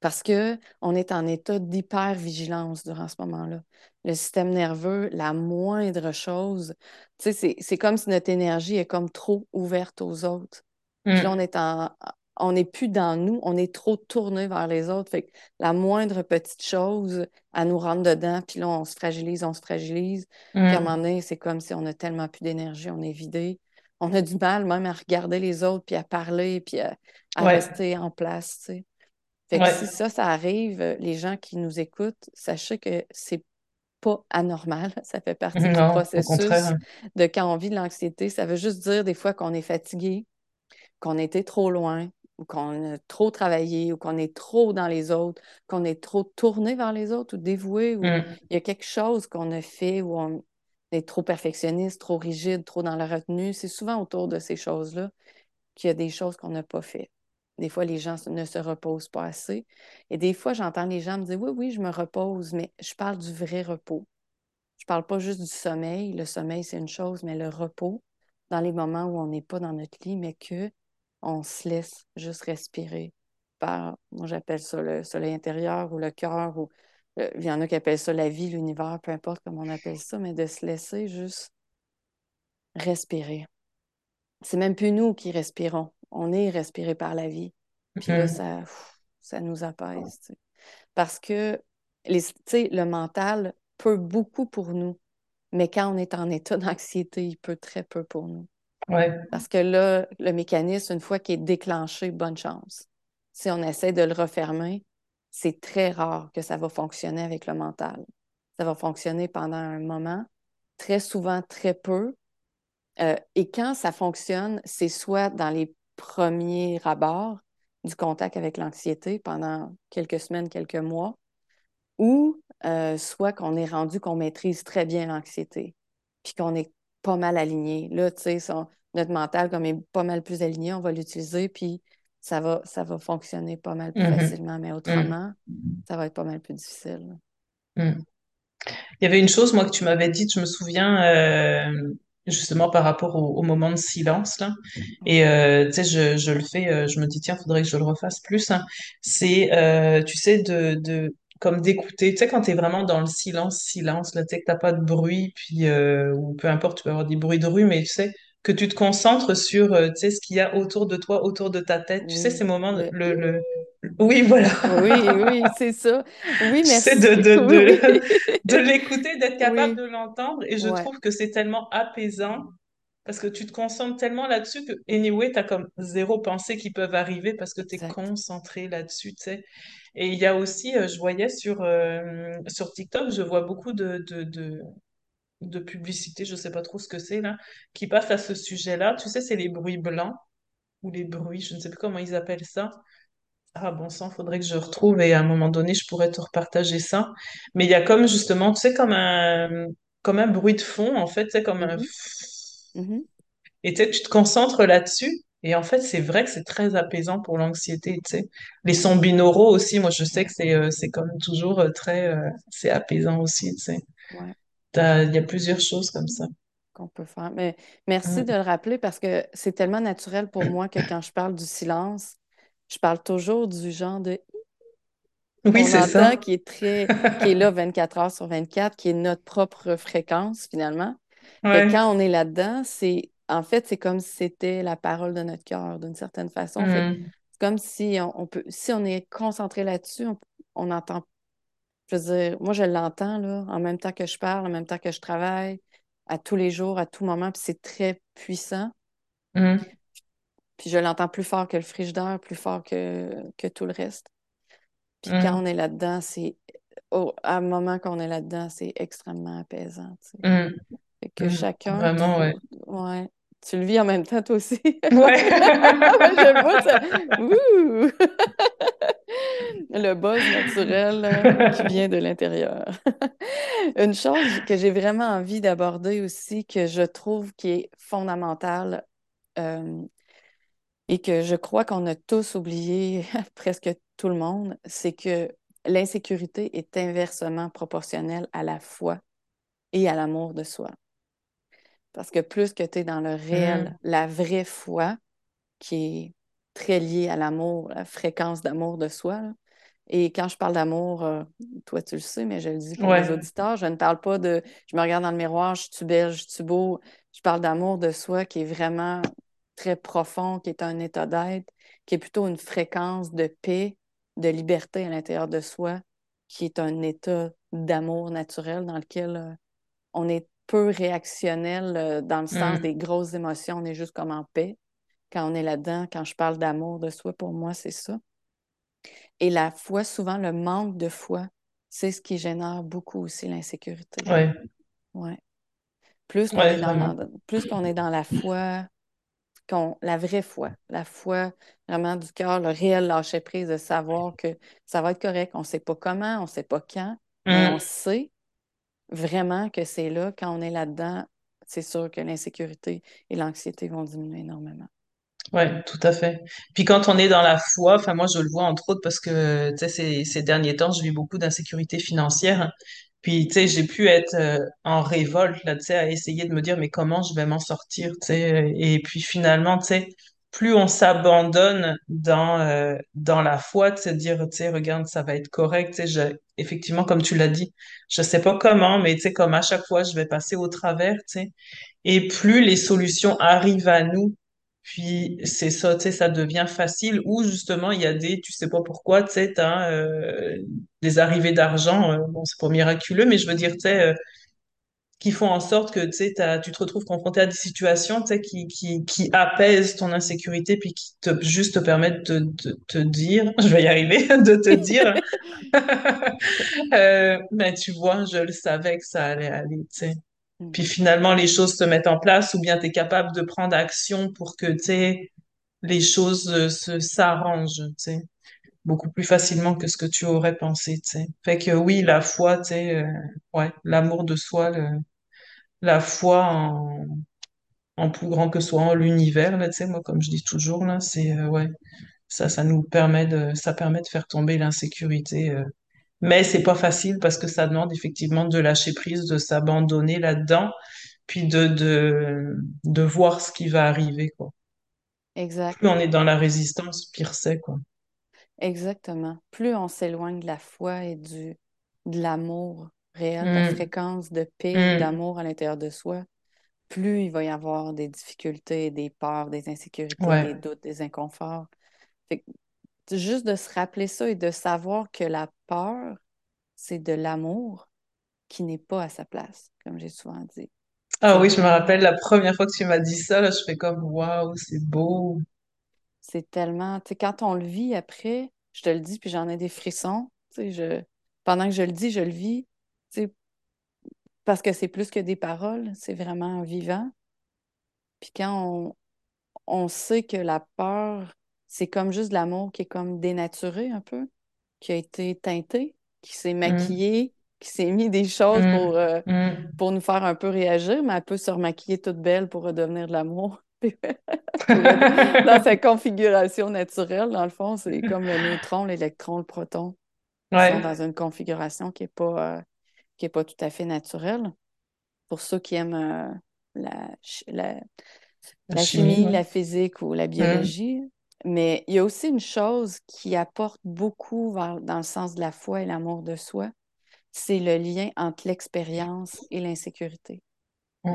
Parce qu'on est en état d'hypervigilance durant ce moment-là. Le système nerveux, la moindre chose, tu sais, c'est, comme si notre énergie est comme trop ouverte aux autres. Puis là, on est en, on n'est plus dans nous, on est trop tourné vers les autres. Fait que la moindre petite chose, elle nous rentre dedans, puis là, on se fragilise, on se fragilise. Puis à un moment Hum. donné, c'est comme si on a tellement plus d'énergie, on est vidé. On a du mal même à regarder les autres, puis à parler, puis à, à Ouais. rester en place, tu sais. Fait que si ça, ça arrive, euh, les gens qui nous écoutent, sachez que c'est pas anormal. Ça fait partie du Non, processus de quand on vit de l'anxiété. Ça veut juste dire des fois qu'on est fatigué, qu'on était trop loin, ou qu'on a trop travaillé, ou qu'on est trop dans les autres, qu'on est trop tourné vers les autres ou dévoué, ou Hum. il y a quelque chose qu'on a fait où on est trop perfectionniste, trop rigide, trop dans la retenue. C'est souvent autour de ces choses-là qu'il y a des choses qu'on n'a pas faites. Des fois, les gens ne se reposent pas assez. Et des fois, j'entends les gens me dire Oui, oui, je me repose, mais je parle du vrai repos. Je ne parle pas juste du sommeil. Le sommeil, c'est une chose, mais le repos, dans les moments où on n'est pas dans notre lit, mais que on se laisse juste respirer par, moi j'appelle ça le soleil intérieur ou le cœur, ou il y en a qui appellent ça la vie, l'univers, peu importe comment on appelle ça, mais de se laisser juste respirer. C'est même plus nous qui respirons. On est respiré par la vie. Puis là, ça, ça nous apaise. Parce que les, le mental peut beaucoup pour nous, mais quand on est en état d'anxiété, il peut très peu pour nous. Ouais. Parce que là, le mécanisme, une fois qu'il est déclenché, bonne chance. Si on essaie de le refermer, c'est très rare que ça va fonctionner avec le mental. Ça va fonctionner pendant un moment, très souvent très peu. Euh, et quand ça fonctionne, c'est soit dans les premiers abords du contact avec l'anxiété pendant quelques semaines, quelques mois, ou euh, soit qu'on est rendu qu'on maîtrise très bien l'anxiété, puis qu'on est pas mal aligné. Là, tu sais, notre mental, comme est pas mal plus aligné, on va l'utiliser, puis ça va, ça va fonctionner pas mal plus Mhm. facilement. Mais autrement, Mhm. ça va être pas mal plus difficile. Mhm. Il y avait une chose, moi, que tu m'avais dit, je me souviens, euh, justement par rapport au, au moment de silence, là. Et, euh, tu sais, je, je le fais, euh, je me dis, tiens, faudrait que je le refasse plus. hein. C'est, euh, tu sais, de, de, comme d'écouter, tu sais, quand t'es vraiment dans le silence, silence, là, tu sais, que t'as pas de bruit, puis, ou peu importe, tu peux avoir des bruits de rue, mais tu sais, que tu te concentres sur, euh, tu sais, ce qu'il y a autour de toi, autour de ta tête. Tu sais, ces moments, le... le, le, oui, voilà. oui, oui, c'est ça. Oui, tu sais, de, merci. de, Oui, de, de l'écouter, d'être capable Oui, de l'entendre. Et je ouais, trouve que c'est tellement apaisant parce que tu te concentres tellement là-dessus que, anyway, tu as comme zéro pensée qui peuvent arriver parce que tu es exact. concentré là-dessus, tu sais. Et il y a aussi, euh, je voyais sur, euh, sur TikTok, je vois beaucoup de, de, de, de publicités, je sais pas trop ce que c'est là, qui passent à ce sujet-là. Tu sais, c'est les bruits blancs ou les bruits, je ne sais plus comment ils appellent ça. Ah bon sang, faudrait que je retrouve et à un moment donné, je pourrais te repartager ça. Mais il y a comme justement, tu sais, comme un, comme un bruit de fond, en fait, c'est comme un... Mhm, mhm, Et tu sais, tu te concentres là-dessus. Et en fait, c'est vrai que c'est très apaisant pour l'anxiété, tu sais. Les sons binauraux aussi, moi, je sais que c'est euh, c'est comme toujours euh, très... euh, c'est apaisant aussi, tu sais. ouais. Il y a plusieurs choses comme ça. qu'on peut faire. Mais merci de le rappeler parce que c'est tellement naturel pour moi que quand je parle du silence, je parle toujours du genre de Oui, c'est ça. qui est très, qui est là 24 heures sur 24, qui est notre propre fréquence finalement. Ouais. quand on est là-dedans, c'est en fait, c'est comme si c'était la parole de notre cœur d'une certaine façon. Mm. c'est comme si on, on peut, si on est concentré là-dessus, on, on entend, je veux dire, moi je l'entends là, en même temps que je parle, en même temps que je travaille, à tous les jours, à tout moment, puis c'est très puissant. Mm. Puis je l'entends plus fort que le frigidaire, plus fort que, que tout le reste. Puis quand on est là-dedans, c'est à un moment qu'on est là-dedans, c'est extrêmement apaisant. tu sais. Mm. Fait que chacun Vraiment, ouais. Ouais. Tu le vis en même temps, toi aussi. Ouais. Je vois, ça. Ouh! Le buzz naturel qui vient de l'intérieur. Une chose que j'ai vraiment envie d'aborder aussi, que je trouve qui est fondamentale euh, et que je crois qu'on a tous oublié, presque tout le monde, c'est que l'insécurité est inversement proportionnelle à la foi et à l'amour de soi. Parce que plus que tu es dans le réel, Mm. la vraie foi, qui est très liée à l'amour, la fréquence d'amour de soi, là. Et quand je parle d'amour, euh, toi tu le sais, mais je le dis pour les auditeurs, je ne parle pas de je me regarde dans le miroir, je suis belle, je suis beau. Je parle d'amour de soi qui est vraiment très profond, qui est un état d'être, qui est plutôt une fréquence de paix, de liberté à l'intérieur de soi, qui est un état d'amour naturel dans lequel euh, on est peu réactionnel euh, dans le sens Mm. des grosses émotions, on est juste comme en paix. Quand on est là-dedans, quand je parle d'amour de soi, pour moi, c'est ça. Et la foi, souvent, le manque de foi, c'est ce qui génère beaucoup aussi l'insécurité. Ouais. Ouais. Plus qu'on Ouais, est dans, est la foi, qu'on, la vraie foi, la foi vraiment du cœur, le réel lâcher prise de savoir que ça va être correct. On ne sait pas comment, on ne sait pas quand, mais on Mm. sait vraiment que c'est là. Quand on est là-dedans, c'est sûr que l'insécurité et l'anxiété vont diminuer énormément. Ouais, tout à fait. Puis quand on est dans la foi, enfin moi je le vois entre autres parce que tu sais ces, ces derniers temps, je vis beaucoup d'insécurité financière. Puis tu sais, j'ai pu être euh, en révolte là, tu sais, à essayer de me dire mais comment je vais m'en sortir, tu sais. Et puis finalement, tu sais, plus on s'abandonne dans euh, dans la foi, de se dire tu sais, regarde, ça va être correct, tu sais, je- effectivement comme tu l'as dit, je sais pas comment, mais tu sais comme à chaque fois je vais passer au travers, tu sais. Et plus les solutions arrivent à nous, puis c'est ça, tu sais, ça devient facile. Ou justement, il y a des, tu sais pas pourquoi, tu sais, t'as euh, des arrivées d'argent, euh, bon, c'est pas miraculeux, mais je veux dire, tu sais, euh, qui font en sorte que, tu sais, t'as- tu te retrouves confronté à des situations, tu sais, qui, qui, qui apaisent ton insécurité, puis qui te, juste te permettent de, te dire, je vais y arriver, de te dire, euh, ben, tu vois, je le savais que ça allait aller, tu sais. Puis finalement les choses se mettent en place ou bien tu es capable de prendre action pour que, les choses euh, se s'arrangent, beaucoup plus facilement que ce que tu aurais pensé, tu sais. Fait que oui, la foi, tu euh, ouais, l'amour de soi, le- la foi en, en plus grand que soi, en l'univers, là, tu sais, moi, comme je dis toujours, là, c'est, euh, ouais, ça, ça nous permet de, ça permet de faire tomber l'insécurité. Mais c'est pas facile parce que ça demande effectivement de lâcher prise, de s'abandonner là-dedans, puis de, de, de voir ce qui va arriver, quoi. Exact. Plus on est dans la résistance, pire c'est, quoi. Exactement. Plus on s'éloigne de la foi et du, de l'amour réel, de la Hum, fréquence de paix et hum, d'amour à l'intérieur de soi, plus il va y avoir des difficultés, des peurs, des insécurités, des doutes, des inconforts. Fait que juste de se rappeler ça et de savoir que la peur, c'est de l'amour qui n'est pas à sa place, comme j'ai souvent dit. Ah oui, je me rappelle la première fois que tu m'as dit ça, là, je fais comme, waouh, c'est beau. c'est tellement, tu sais, quand on le vit après, je te le dis, puis j'en ai des frissons, tu sais, je, pendant que je le dis, je le vis, tu sais, parce que c'est plus que des paroles, c'est vraiment vivant. Puis quand on, on sait que la peur, c'est comme juste de l'amour qui est comme dénaturé un peu, qui a été teinté, qui s'est Hum, maquillé, qui s'est mis des choses hum, pour, euh, hum. pour nous faire un peu réagir, mais elle peut se remaquiller toute belle pour redevenir de l'amour. Dans sa configuration naturelle, dans le fond, c'est comme le neutron, l'électron, le proton, qui sont dans une configuration qui n'est pas, euh, qui est pas tout à fait naturelle. Pour ceux qui aiment euh, la, la, la la chimie, chimie, ouais. la physique ou la biologie. Mais il y a aussi une chose qui apporte beaucoup vers- dans le sens de la foi et l'amour de soi, c'est le lien entre l'expérience et l'insécurité.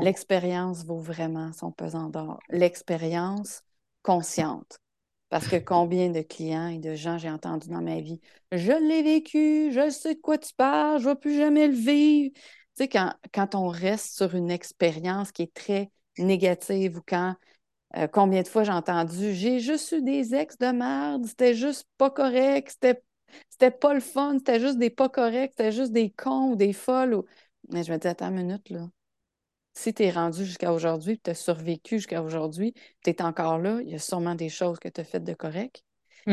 L'expérience vaut vraiment son pesant d'or. L'expérience consciente. Parce que combien de clients et de gens j'ai entendu dans ma vie, je l'ai vécu, je sais de quoi tu parles, je ne vais plus jamais le vivre. Tu sais, quand, quand on reste sur une expérience qui est très négative ou quand euh, combien de fois j'ai entendu j'ai juste eu des ex de merde, c'était juste pas correct, c'était, c'était pas le fun, c'était juste des pas corrects, c'était juste des cons ou des folles. ou- Mais je me dis, attends une minute, là. Si tu es rendu jusqu'à aujourd'hui, tu as survécu jusqu'à aujourd'hui, tu es encore là, il y a sûrement des choses que tu as faites de correct.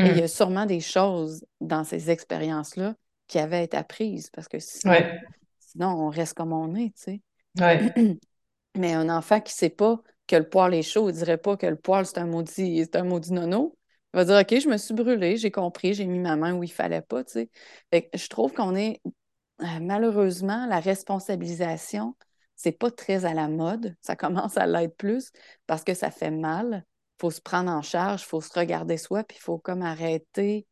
Et il y a hum. sûrement des choses dans ces expériences-là qui avaient à être apprises parce que sinon, Ouais, sinon on reste comme on est, tu sais. ouais. Mais un enfant qui sait pas que le poil est chaud, il dirait pas que le poil, c'est un maudit, c'est un maudit nono. Il va dire, OK, je me suis brûlé, j'ai compris, j'ai mis ma main où il fallait pas, tu sais. Fait que je trouve qu'on est, euh, malheureusement, la responsabilisation, c'est pas très à la mode. Ça commence à l'être plus parce que ça fait mal. Il faut se prendre en charge, il faut se regarder soi, puis il faut comme arrêter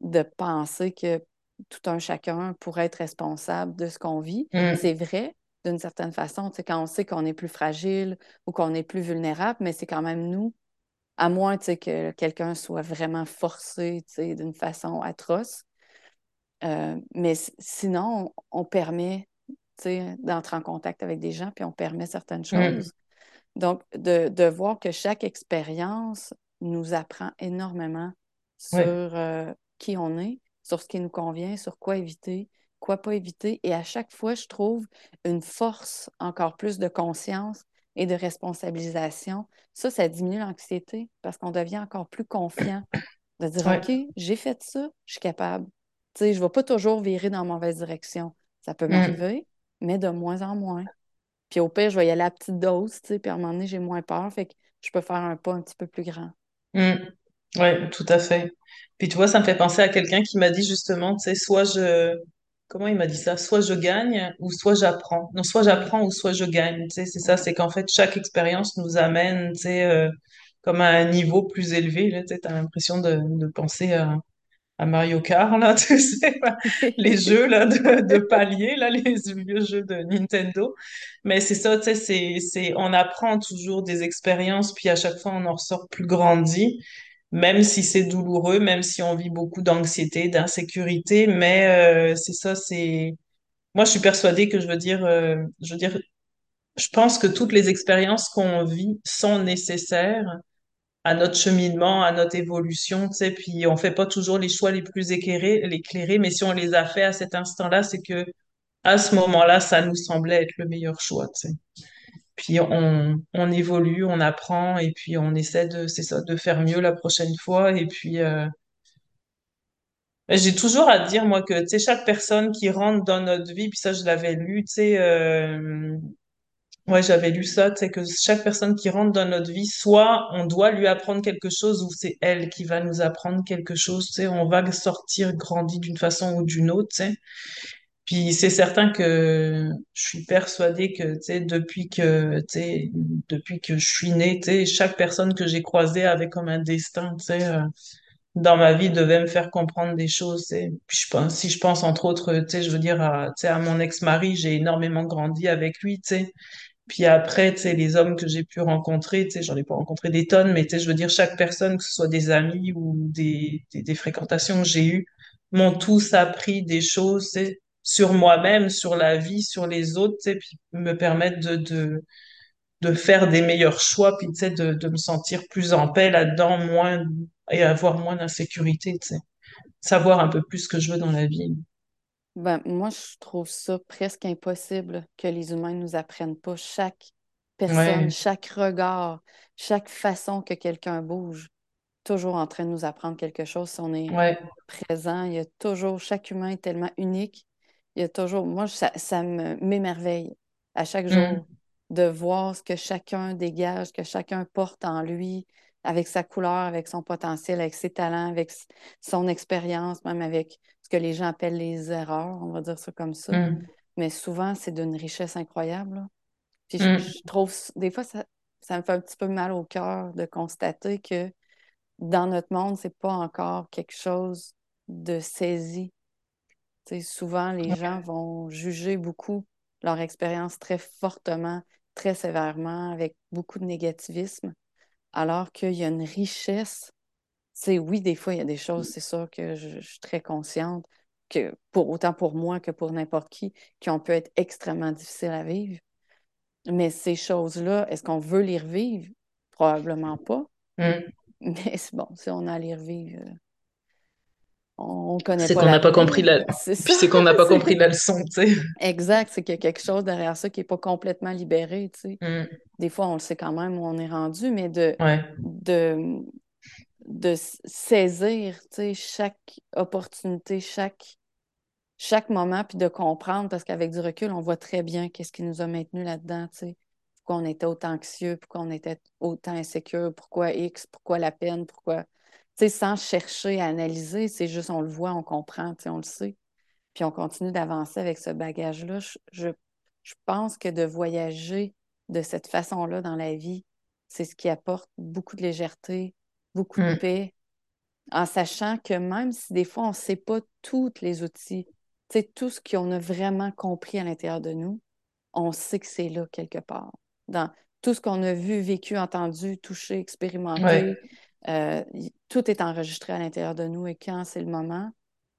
de penser que tout un chacun pourrait être responsable de ce qu'on vit. Hum, C'est vrai, d'une certaine façon, tu sais, quand on sait qu'on est plus fragile ou qu'on est plus vulnérable, mais c'est quand même nous, à moins tu sais, que quelqu'un soit vraiment forcé tu sais, d'une façon atroce. Euh, mais sinon, on, on permet d'entrer en contact avec des gens, puis on permet certaines hum. choses. Donc, de, de voir que chaque expérience nous apprend énormément sur euh, qui on est, sur ce qui nous convient, sur quoi éviter, quoi pas éviter. Et à chaque fois, je trouve une force encore plus de conscience et de responsabilisation. Ça, ça diminue l'anxiété parce qu'on devient encore plus confiant de dire, ouais. OK, j'ai fait ça, je suis capable. Tu sais, je ne vais pas toujours virer dans la mauvaise direction. Ça peut Hum, m'arriver, mais de moins en moins. Puis au pire, je vais y aller à petite dose, tu sais, puis à un moment donné, j'ai moins peur, fait que je peux faire un pas un petit peu plus grand. hum. Ouais, tout à fait. Puis tu vois, ça me fait penser à quelqu'un qui m'a dit justement, tu sais, soit je, comment il m'a dit ça? Soit je gagne ou soit j'apprends. Non, soit j'apprends ou soit je gagne. Tu sais, c'est ça, c'est qu'en fait, chaque expérience nous amène, tu sais, euh, comme à un niveau plus élevé. Là, tu sais, t'as l'impression de, de penser à, à Mario Kart, là, tu sais, les jeux là, de, de palier, là, les vieux jeux de Nintendo. Mais c'est ça, tu sais, c'est, c'est, on apprend toujours des expériences, puis à chaque fois, on en ressort plus grandi, même si c'est douloureux, même si on vit beaucoup d'anxiété, d'insécurité. Mais euh, c'est ça, c'est... Moi, je suis persuadée que je veux dire, euh, je veux dire, je pense que toutes les expériences qu'on vit sont nécessaires à notre cheminement, à notre évolution, tu sais, puis on fait pas toujours les choix les plus éclairés, éclairés, mais si on les a fait à cet instant-là, c'est que à ce moment-là, ça nous semblait être le meilleur choix, tu sais. Puis on, évolue, on apprend et puis on essaie de, faire mieux la prochaine fois. Et puis euh, ben, j'ai toujours à dire moi que chaque personne qui rentre dans notre vie, puis ça je l'avais lu, tu sais, euh, ouais j'avais lu ça, tu sais que chaque personne qui rentre dans notre vie, soit on doit lui apprendre quelque chose ou c'est elle qui va nous apprendre quelque chose, on va sortir grandi d'une façon ou d'une autre. Puis c'est certain que je suis persuadée que, depuis que, depuis que je suis née, chaque personne que j'ai croisée avait comme un destin, euh, dans ma vie devait me faire comprendre des choses, tu sais. Puis je pense, si je pense entre autres, je veux dire à, à mon ex-mari, j'ai énormément grandi avec lui, tu sais. Puis après, les hommes que j'ai pu rencontrer, j'en ai pas rencontré des tonnes, mais je veux dire, chaque personne, que ce soit des amis ou des, des, des fréquentations que j'ai eues, m'ont tous appris des choses, sur moi-même, sur la vie, sur les autres, sais, puis me permettre de, de, de faire des meilleurs choix, puis de, de me sentir plus en paix là-dedans, moins, et avoir moins d'insécurité. Savoir un peu plus ce que je veux dans la vie. Ben, moi, je trouve ça presque impossible que les humains ne nous apprennent pas chaque personne, Ouais, chaque regard, chaque façon que quelqu'un bouge, toujours en train de nous apprendre quelque chose. Si on est ouais, présent, il y a toujours, chaque humain est tellement unique. Il y a toujours, moi, ça, ça me m'émerveille à chaque jour de voir ce que chacun dégage, que chacun porte en lui, avec sa couleur, avec son potentiel, avec ses talents, avec son expérience, même avec ce que les gens appellent les erreurs, on va dire ça comme ça. hum, Mais souvent, c'est d'une richesse incroyable. là. Puis je, hum, je trouve, des fois, ça, ça me fait un petit peu mal au cœur de constater que dans notre monde, c'est pas encore quelque chose de saisi. Souvent, les gens vont juger beaucoup leur expérience très fortement, très sévèrement, avec beaucoup de négativisme, alors qu'il y a une richesse. Sais, oui, des fois, il y a des choses, c'est sûr que je, je suis très consciente que pour autant pour moi que pour n'importe qui, qui ont pu être extrêmement difficiles à vivre. Mais ces choses-là, est-ce qu'on veut les revivre? Probablement pas. hum. Mais c'est bon, si on a à les revivre, euh, on ne connaît C'est pas qu'on n'a pas compris la, C'est puis c'est qu'on n'a pas compris la leçon, tu sais. exact. C'est qu'il y a quelque chose derrière ça qui n'est pas complètement libéré. Tu sais. Hum, Des fois, on le sait quand même où on est rendu, mais de, Ouais, de, de saisir tu sais, chaque opportunité, chaque, chaque moment, puis de comprendre, parce qu'avec du recul, on voit très bien qu'est-ce qui nous a maintenus là-dedans. Tu sais. Pourquoi on était autant anxieux, pourquoi on était autant insécure, pourquoi X, pourquoi la peine, pourquoi. Sais, sans chercher à analyser, c'est juste on le voit, on comprend, on le sait. Puis on continue d'avancer avec ce bagage-là. Je, je, je pense que de voyager de cette façon-là dans la vie, c'est ce qui apporte beaucoup de légèreté, beaucoup de hum, paix, en sachant que même si des fois on ne sait pas tous les outils, tout ce qu'on a vraiment compris à l'intérieur de nous, on sait que c'est là quelque part. Dans tout ce qu'on a vu, vécu, entendu, touché, expérimenté, ouais, euh, tout est enregistré à l'intérieur de nous et quand c'est le moment,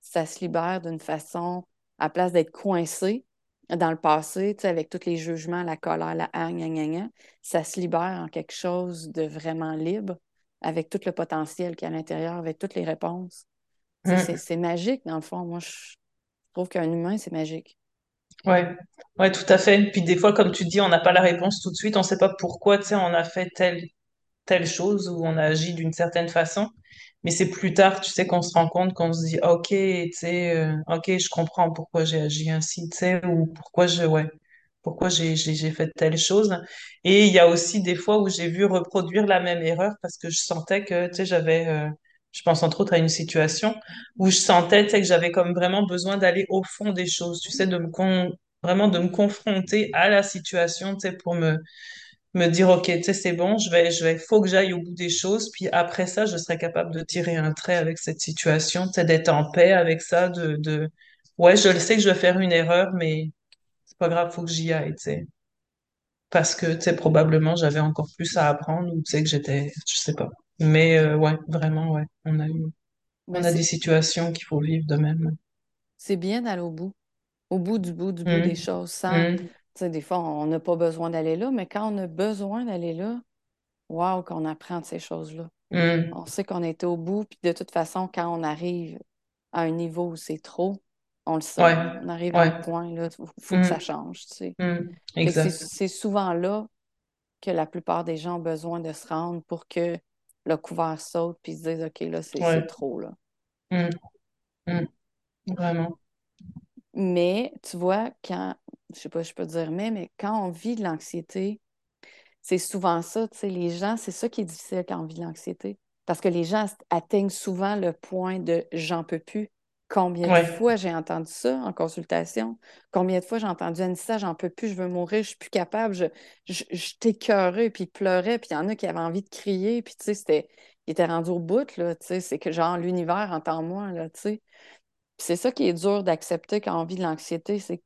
ça se libère d'une façon, à place d'être coincé dans le passé, tu sais, avec tous les jugements, la colère, la haine, gna, gna, gna, ça se libère en quelque chose de vraiment libre, avec tout le potentiel qu'il y a à l'intérieur, avec toutes les réponses. Sais, c'est magique, dans le fond. Moi, je trouve qu'un humain, c'est magique. ouais, ouais, tout à fait. Puis des fois, comme tu dis, on n'a pas la réponse tout de suite, on ne sait pas pourquoi, tu sais, on a fait telle, telle chose ou on a agi d'une certaine façon. Mais c'est plus tard, tu sais, qu'on se rend compte, qu'on se dit, OK, tu sais, euh, OK, je comprends pourquoi j'ai agi ainsi, tu sais, ou pourquoi je, ouais, pourquoi j'ai, j'ai, j'ai fait telle chose. Et il y a aussi des fois où j'ai vu reproduire la même erreur parce que je sentais que, tu sais, j'avais, euh, je pense entre autres à une situation où je sentais, tu sais, que j'avais comme vraiment besoin d'aller au fond des choses, tu sais, de me con, vraiment de me confronter à la situation, tu sais, pour me, me dire, OK, tu sais, c'est bon, je vais, je vais, faut que j'aille au bout des choses. Puis après ça, je serai capable de tirer un trait avec cette situation, tu sais, d'être en paix avec ça, de, de, ouais, je le sais que je vais faire une erreur, mais c'est pas grave, faut que j'y aille, tu sais. Parce que, tu sais, probablement, j'avais encore plus à apprendre ou tu sais que j'étais, je sais pas. Mais, euh, ouais, vraiment, ouais, on a eu, Ben, on a des situations qu'il faut vivre de même. c'est bien d'aller au bout, au bout du bout du bout des Hum, choses, sans, hum, sais, des fois, on n'a pas besoin d'aller là, mais quand on a besoin d'aller là, waouh, qu'on apprend de ces choses-là. hum, On sait qu'on était au bout, puis de toute façon, quand on arrive à un niveau où c'est trop, On le sait. Ouais, On arrive à un point, là, il faut que ça Mm, change, tu sais. mm, que c'est souvent là que la plupart des gens ont besoin de se rendre pour que le couvert saute puis se disent, OK, là, c'est Ouais. trop, là. Vraiment. Mais tu vois, quand, je sais pas, je peux dire mais, mais quand on vit de l'anxiété, c'est souvent ça, tu sais, les gens, c'est ça qui est difficile quand on vit de l'anxiété. Parce que les gens atteignent souvent le point de j'en peux plus. Combien de fois j'ai entendu ça en consultation? Combien de fois j'ai entendu Anissa, j'en peux plus, je veux mourir, je suis plus capable, je, je, je t'écœurais, puis ils pleuraient, puis il y en a qui avaient envie de crier, puis tu sais, c'était, ils étaient rendus au bout, là, tu sais, c'est que genre l'univers entend moi, là, tu sais. C'est ça qui est dur d'accepter quand on vit de l'anxiété, c'est que,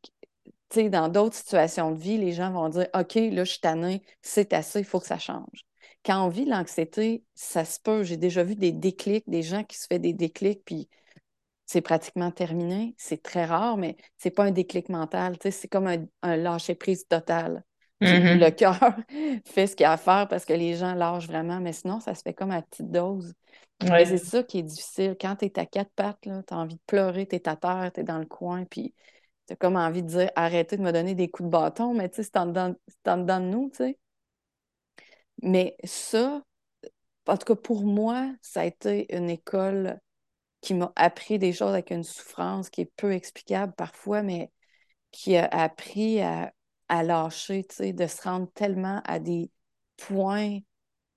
dans d'autres situations de vie, les gens vont dire, OK, là, je suis tannée, c'est assez, il faut que ça change. Quand on vit l'anxiété, ça se peut. J'ai déjà vu des déclics, des gens qui se font des déclics, puis c'est pratiquement terminé. C'est très rare, mais c'est pas un déclic mental. C'est comme un, un lâcher-prise total. Puis le cœur fait ce qu'il a à faire parce que les gens lâchent vraiment, mais sinon, ça se fait comme à petite dose. C'est ça qui est difficile. Quand tu es à quatre pattes, tu as envie de pleurer, tu es à terre, tu es dans le coin, puis tu as comme envie de dire arrêtez de me donner des coups de bâton, mais tu sais, c'est en dedans, c'est en dedans de nous, tu sais. Mais ça, en tout cas pour moi, ça a été une école qui m'a appris des choses avec une souffrance qui est peu explicable parfois, mais qui a appris à, à lâcher, tu sais, de se rendre tellement à des points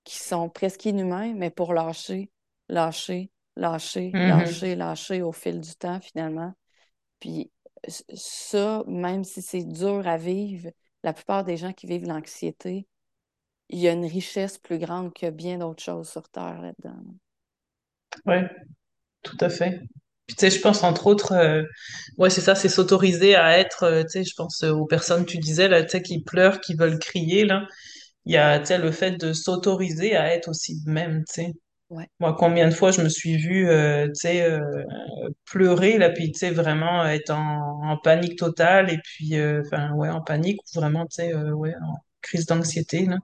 qui sont presque inhumains, mais pour lâcher, lâcher, lâcher, Mhm. lâcher, lâcher au fil du temps, finalement. Puis ça, même si c'est dur à vivre, la plupart des gens qui vivent l'anxiété, il y a une richesse plus grande que bien d'autres choses sur Terre là-dedans. Ouais, tout à fait. Puis, tu sais, je pense entre autres, euh, ouais, c'est ça, c'est s'autoriser à être, euh, tu sais, je pense euh, aux personnes, tu disais, là, tu sais, qui pleurent, qui veulent crier, là. Il y a, tu sais, le fait de s'autoriser à être aussi de même, tu sais. Moi, combien de fois je me suis vue, euh, tu sais, euh, pleurer, là, puis, tu sais, vraiment être en, panique totale, et puis, euh, enfin, ouais, en panique, ou vraiment, tu sais, ouais, en crise d'anxiété, là.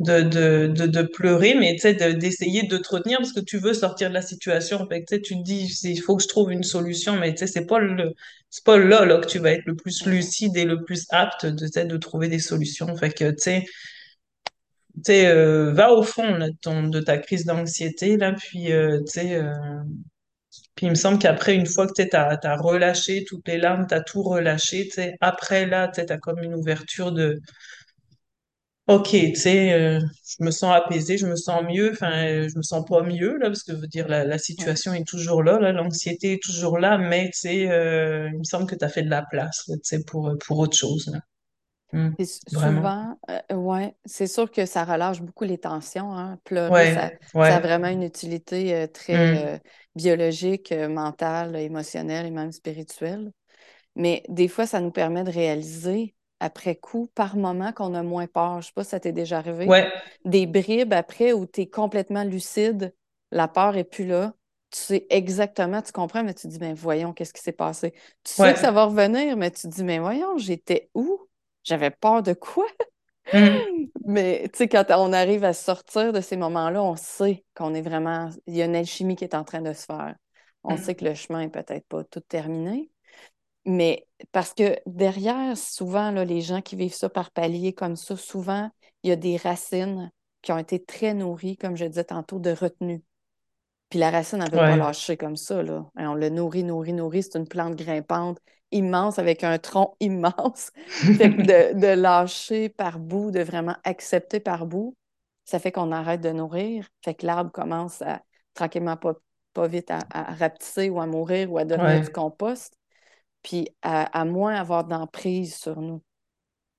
De, de, de, pleurer, mais, tu sais, de- d'essayer de te retenir parce que tu veux sortir de la situation. Fait tu tu te dis, il faut que je trouve une solution, mais, tu sais, c'est pas le, c'est pas là, là, que tu vas être le plus lucide et le plus apte de, de trouver des solutions. Fait que, tu sais, euh, va au fond là, de, ton, de ta crise d'anxiété, là, puis, euh, tu sais, euh, puis il me semble qu'après, une fois que tu as, relâché toutes les larmes, tu as tout relâché, tu sais, après, là, tu as comme une ouverture de, OK, tu sais, euh, je me sens apaisée, je me sens mieux, enfin, je me sens pas mieux, là, parce que, je veux dire, la, situation est toujours là, l'anxiété est toujours là, mais, tu sais, euh, il me semble que tu as fait de la place, tu sais, pour, pour autre chose, là. Vraiment. souvent, euh, ouais, c'est sûr que ça relâche beaucoup les tensions, hein. Pleurer, ça, Ouais, ça a vraiment une utilité euh, très Hum, euh, biologique, euh, mentale, émotionnelle et même spirituelle. Mais des fois, ça nous permet de réaliser après coup, par moment, qu'on a moins peur. Je sais pas si ça t'est déjà arrivé. ouais. Des bribes après où tu es complètement lucide, la peur est plus là. Tu sais exactement, tu comprends, mais tu te dis, mais voyons, qu'est-ce qui s'est passé? Tu sais que ça va revenir, mais tu te dis, mais voyons, j'étais où? J'avais peur de quoi? Hum, Mais tu sais, quand on arrive à sortir de ces moments-là, on sait qu'on est vraiment. Il y a une alchimie qui est en train de se faire. On sait hum. que le chemin est peut-être pas tout terminé, mais parce que derrière, souvent, là, les gens qui vivent ça par paliers comme ça, souvent, il y a des racines qui ont été très nourries, comme je disais tantôt, de retenue. Puis la racine, elle ne veut pas lâcher comme ça, là. Hein, On le nourrit, nourrit, nourrit. C'est une plante grimpante immense avec un tronc immense. Fait que de, de lâcher par bout, de vraiment accepter par bout, ça fait qu'on arrête de nourrir. Fait que l'arbre commence à tranquillement, pas, pas vite, à, à rapetisser ou à mourir ou à devenir du compost, puis à, à moins avoir d'emprise sur nous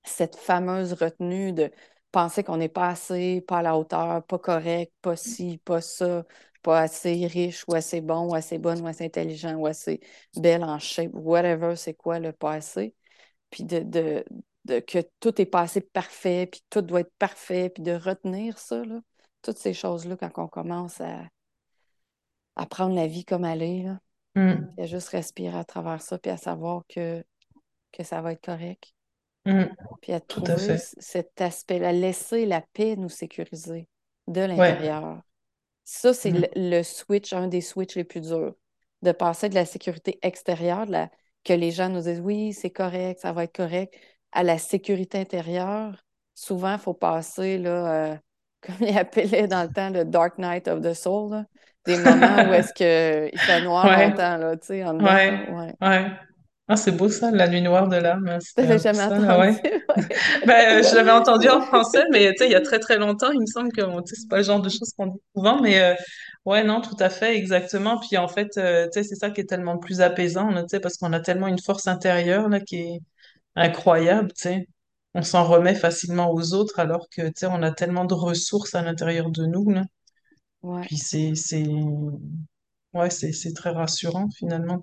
cette fameuse retenue de penser qu'on n'est pas assez, pas à la hauteur, pas correct, pas ci, pas ça, pas assez riche ou assez bon ou assez bonne ou assez intelligent ou assez belle en shape, whatever, c'est quoi le pas assez. Puis de, de, de que tout n'est pas assez parfait, puis tout doit être parfait, puis de retenir ça, là, toutes ces choses-là, quand on commence à, à prendre la vie comme elle est, là, puis à juste respirer à travers ça, puis à savoir que, que ça va être correct. hum. puis à Tout trouver cet aspect, à laisser la paix nous sécuriser de Ouais. Ça, c'est le, Hum, le switch, un des switches les plus durs, de passer de la sécurité extérieure, de la que les gens nous disent oui, c'est correct, ça va être correct, à la sécurité intérieure, souvent, il faut passer, là, euh, comme il appelait dans le temps, le Dark Night of the Soul, là, des moments où est-ce qu'il fait noir Ouais. longtemps, là, tu sais, en dedans. Ouais, Ouais. ouais. Ah, c'est beau ça, La nuit noire de l'âme. hein, jamais ça, entendu? ouais. Ouais. Ben, euh, je l'avais entendu en français, mais tu sais, il y a très très longtemps, il me semble que c'est pas le genre de choses qu'on dit souvent, mais euh, ouais, non, tout à fait, exactement. Puis en fait, euh, tu sais, c'est ça qui est tellement plus apaisant, là, tu sais, parce qu'on a tellement une force intérieure là, qui est incroyable, tu sais. On s'en remet facilement aux autres, alors que tu sais, on a tellement de ressources à l'intérieur de nous, là. Ouais. Puis c'est c'est ouais, c'est c'est très rassurant finalement.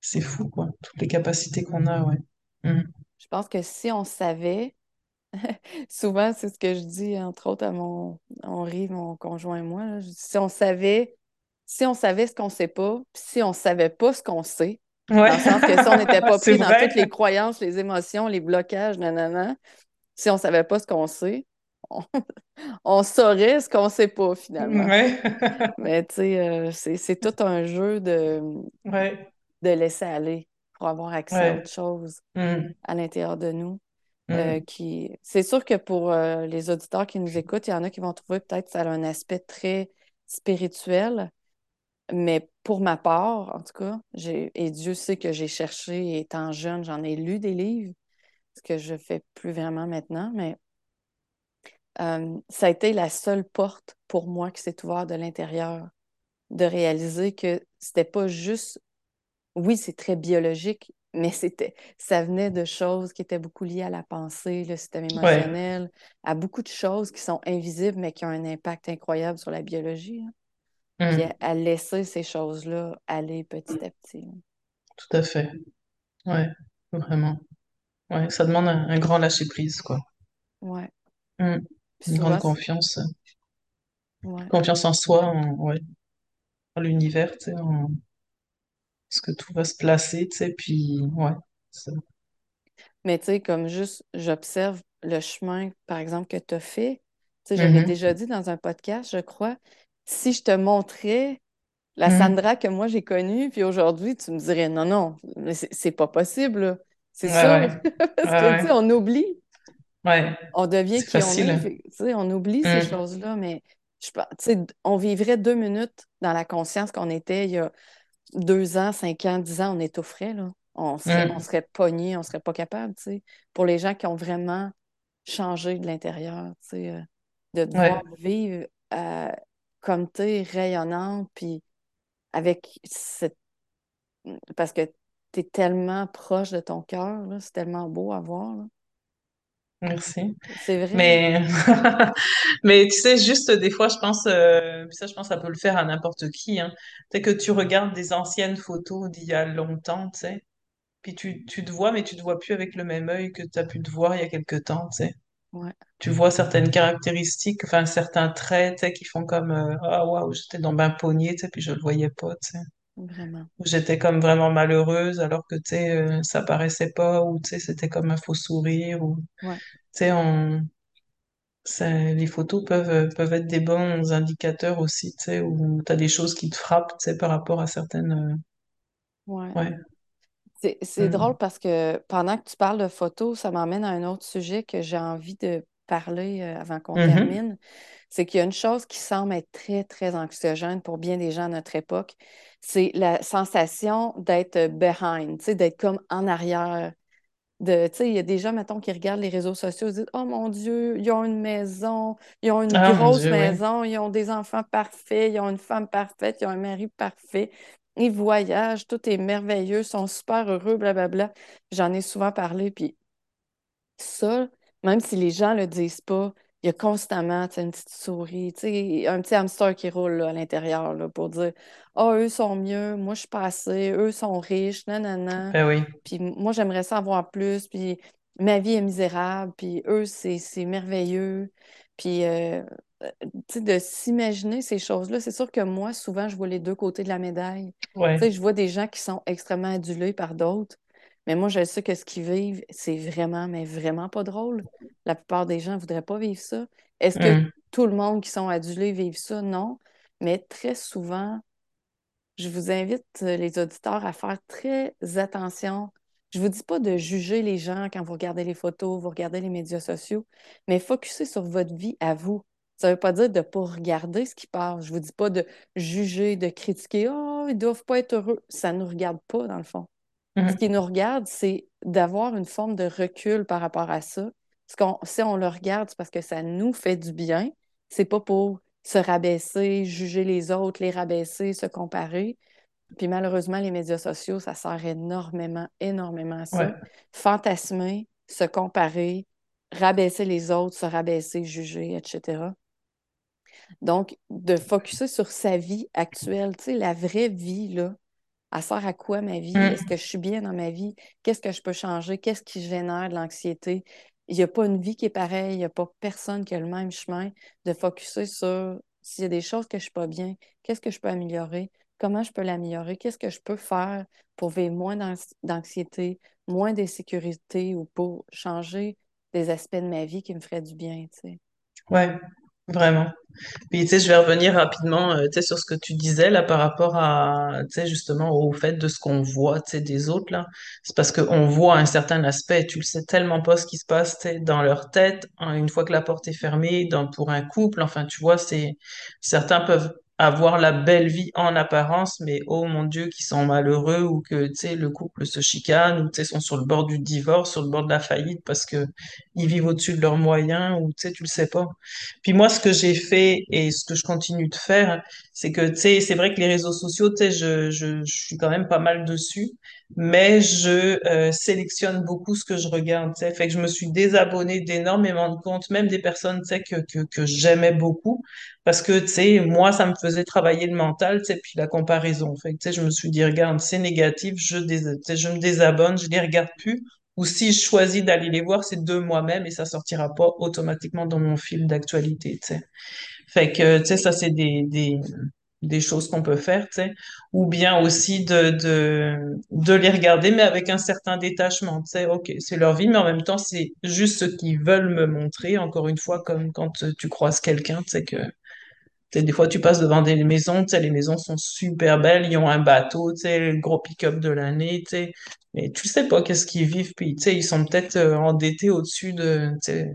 C'est fou, quoi, toutes les capacités qu'on a, ouais. Mm. Je pense que si on savait, souvent, c'est ce que je dis, entre autres, à mon Henri, mon conjoint et moi, là, je dis, si on savait, si on savait ce qu'on sait pas, puis si on savait pas ce qu'on sait, Ouais, dans le sens que si on n'était pas pris dans toutes les croyances, les émotions, les blocages, nanana, si on savait pas ce qu'on sait, on, on saurait ce qu'on sait pas, finalement. Ouais, Mais tu sais, euh, c'est, c'est tout un jeu de, ouais, de laisser aller pour avoir accès à autre chose Mm, à l'intérieur de nous. euh, mm. qui... C'est sûr que pour euh, les auditeurs qui nous écoutent, il y en a qui vont trouver peut-être que ça a un aspect très spirituel, mais pour ma part, en tout cas, j'ai... et Dieu sait que j'ai cherché, étant jeune, j'en ai lu des livres, ce que je fais plus vraiment maintenant, mais euh, ça a été la seule porte pour moi qui s'est ouverte de l'intérieur, de réaliser que c'était pas juste, oui, c'est très biologique, mais c'était, ça venait de choses qui étaient beaucoup liées à la pensée, le système Ouais. émotionnel, à beaucoup de choses qui sont invisibles, mais qui ont un impact incroyable sur la biologie. hein. Puis à, Mm, à laisser ces choses-là aller petit à petit. hein. tout à fait. Ouais, vraiment. Ouais, ça demande un, un grand lâcher-prise, quoi. Ouais. Mm. Puis Une grande souvent, confiance, ouais. confiance en soi, en, ouais, en l'univers, tu sais, en ce que tout va se placer, tu sais, puis ouais. ça- Mais tu sais, comme juste, j'observe le chemin, par exemple, que tu as fait. Tu sais, je l'ai Mhm. déjà dit dans un podcast, je crois. Si je te montrais la Mhm. Sandra que moi j'ai connue, puis aujourd'hui, tu me dirais non, non, mais c'est pas possible. C'est Ouais, sûr. ouais, ouais, Parce que, tu sais, ouais. on oublie. Ouais, On devient qui on est. facile. Fait que, tu sais, on oublie ces Mm. choses-là, mais je, pense- tu sais, on vivrait deux minutes dans la conscience qu'on était il y a deux ans, cinq ans, dix ans, on étoufferait, là. On serait, on Mm. serait pogné, on serait pas capable, tu sais. Pour les gens qui ont vraiment changé de l'intérieur, tu sais, euh, de devoir Ouais, vivre euh, comme tu es, rayonnante, puis avec cette... Parce que tu es tellement proche de ton cœur, c'est tellement beau à voir, là. Merci. C'est vrai, Mais, mais tu sais, juste des fois, je pense, euh, ça, je pense, ça peut le faire à n'importe qui, hein. Tu sais, que tu regardes des anciennes photos d'il y a longtemps, tu sais, puis tu, tu te vois, mais tu te vois plus avec le même œil que tu as pu te voir il y a quelque temps, tu sais. ouais, Tu vois certaines caractéristiques, enfin, certains traits, tu sais, qui font comme, euh, ah, waouh, j'étais dans un poney, tu sais, puis je le voyais pas, tu sais. Vraiment, Ou j'étais comme vraiment malheureuse alors que, tu sais, euh, ça paraissait pas, ou, tu sais, c'était comme un faux sourire, ou, tu ouais, sais, on Ça, les photos peuvent, euh, peuvent être des bons indicateurs aussi, tu sais, où tu as des choses qui te frappent, tu sais, par rapport à certaines... ouais. euh, ouais. C'est, c'est drôle parce que pendant que tu parles de photos, ça m'emmène à un autre sujet que j'ai envie de parler euh, avant qu'on Mhm. termine. C'est qu'il y a une chose qui semble être très, très anxiogène pour bien des gens à notre époque. C'est la sensation d'être behind, tu sais, d'être comme en arrière. De, il y a des gens, mettons, qui regardent les réseaux sociaux et disent Oh mon Dieu, ils ont une maison, ils ont une Ah grosse Dieu, oui. maison, ils ont des enfants parfaits, ils ont une femme parfaite, ils ont un mari parfait, ils voyagent, tout est merveilleux, ils sont super heureux, blablabla. J'en ai souvent parlé, puis ça, même si les gens le disent pas, il y a constamment une petite souris, un petit hamster qui roule là, à l'intérieur là, pour dire Ah, eux sont mieux, moi je suis pas assez, eux sont riches, nanana. Ben oui. Puis moi j'aimerais ça avoir plus, puis ma vie est misérable, puis eux c'est c'est merveilleux. Puis euh, euh, de s'imaginer ces choses-là, c'est sûr que moi, souvent, je vois les deux côtés de la médaille. Ouais. je vois des gens qui sont extrêmement adulés par d'autres. Mais moi, je sais que ce qu'ils vivent, c'est vraiment, mais vraiment pas drôle. La plupart des gens ne voudraient pas vivre ça. Est-ce que Mm. tout le monde qui sont adulés vivent ça? Non. Mais très souvent, je vous invite, euh, les auditeurs, à faire très attention. Je ne vous dis pas de juger les gens quand vous regardez les photos, vous regardez les médias sociaux, mais focussez sur votre vie à vous. Ça ne veut pas dire de ne pas regarder ce qui passe. Je ne vous dis pas de juger, de critiquer. Oh, ils ne doivent pas être heureux. Ça ne nous regarde pas, dans le fond. Ce Mhm. qui nous regarde, c'est d'avoir une forme de recul par rapport à ça. Parce qu'on, si on le regarde, c'est parce que ça nous fait du bien. C'est pas pour se rabaisser, juger les autres, les rabaisser, se comparer. Puis malheureusement, les médias sociaux, ça sert énormément, énormément à Ouais, ça. Fantasmer, se comparer, rabaisser les autres, se rabaisser, juger, etc. Donc, de focuser sur sa vie actuelle, tu sais, la vraie vie, là, elle sert à quoi ma vie? Est-ce Mhm. que je suis bien dans ma vie? Qu'est-ce que je peux changer? Qu'est-ce qui génère de l'anxiété? Il n'y a pas une vie qui est pareille, il n'y a pas personne qui a le même chemin. De focuser sur s'il y a des choses que je ne suis pas bien, qu'est-ce que je peux améliorer? Comment je peux l'améliorer? Qu'est-ce que je peux faire pour vivre moins d'anx- d'anxiété, moins d'insécurité ou pour changer des aspects de ma vie qui me feraient du bien, tu sais? ouais, vraiment. Puis, tu sais, je vais revenir rapidement, euh, tu sais, sur ce que tu disais, là, par rapport à, tu sais, justement, au fait de ce qu'on voit, tu sais, des autres, là. C'est parce qu'on voit un certain aspect, tu le sais tellement pas ce qui se passe, tu sais, dans leur tête, hein, une fois que la porte est fermée, dans, pour un couple, enfin, tu vois, c'est, certains peuvent avoir la belle vie en apparence, mais oh mon Dieu, qui sont malheureux ou que, le couple se chicane ou, sont sur le bord du divorce, sur le bord de la faillite parce que ils vivent au-dessus de leurs moyens ou, tu tu le sais pas. Puis moi, ce que j'ai fait et ce que je continue de faire, c'est que, c'est vrai que les réseaux sociaux, je, je, je suis quand même pas mal dessus, mais je euh, sélectionne beaucoup ce que je regarde, tu sais. Fait que je me suis désabonnée d'énormément de comptes, même des personnes, que, que, que j'aimais beaucoup, parce que, tu sais, moi, ça me faisait travailler le mental, tu sais, puis la comparaison. Fait que, je me suis dit, regarde, c'est négatif, je, dés- je me désabonne, je les regarde plus. Ou si je choisis d'aller les voir, c'est de moi-même et ça sortira pas automatiquement dans mon fil d'actualité. Fait que, tu sais, ça, c'est des, des, des choses qu'on peut faire, tu sais. Ou bien aussi de, de, de les regarder, mais avec un certain détachement, tu sais. OK, c'est leur vie, mais en même temps, c'est juste ce qu'ils veulent me montrer. Encore une fois, comme quand tu croises quelqu'un, tu sais, que des fois, tu passes devant des maisons, tu sais, les maisons sont super belles, ils ont un bateau, tu sais, le gros pick-up de l'année, tu sais, mais tu sais pas qu'est-ce qu'ils vivent, puis tu sais, ils sont peut-être euh, endettés au-dessus de, tu sais,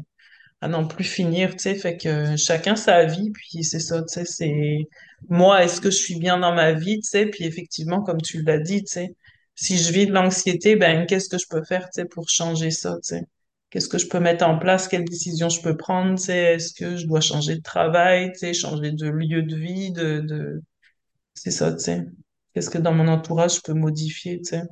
à n'en plus finir, tu sais, fait que chacun sa vie, puis c'est ça, tu sais, c'est moi, est-ce que je suis bien dans ma vie, tu sais, puis effectivement, comme tu l'as dit, tu sais, si je vis de l'anxiété, ben qu'est-ce que je peux faire, tu sais, pour changer ça, tu sais? Qu'est-ce que je peux mettre en place, quelles décisions je peux prendre, tu sais, est-ce que je dois changer de travail, tu sais, changer de lieu de vie, de, de... c'est ça, tu sais? Qu'est-ce que dans mon entourage je peux modifier, tu sais?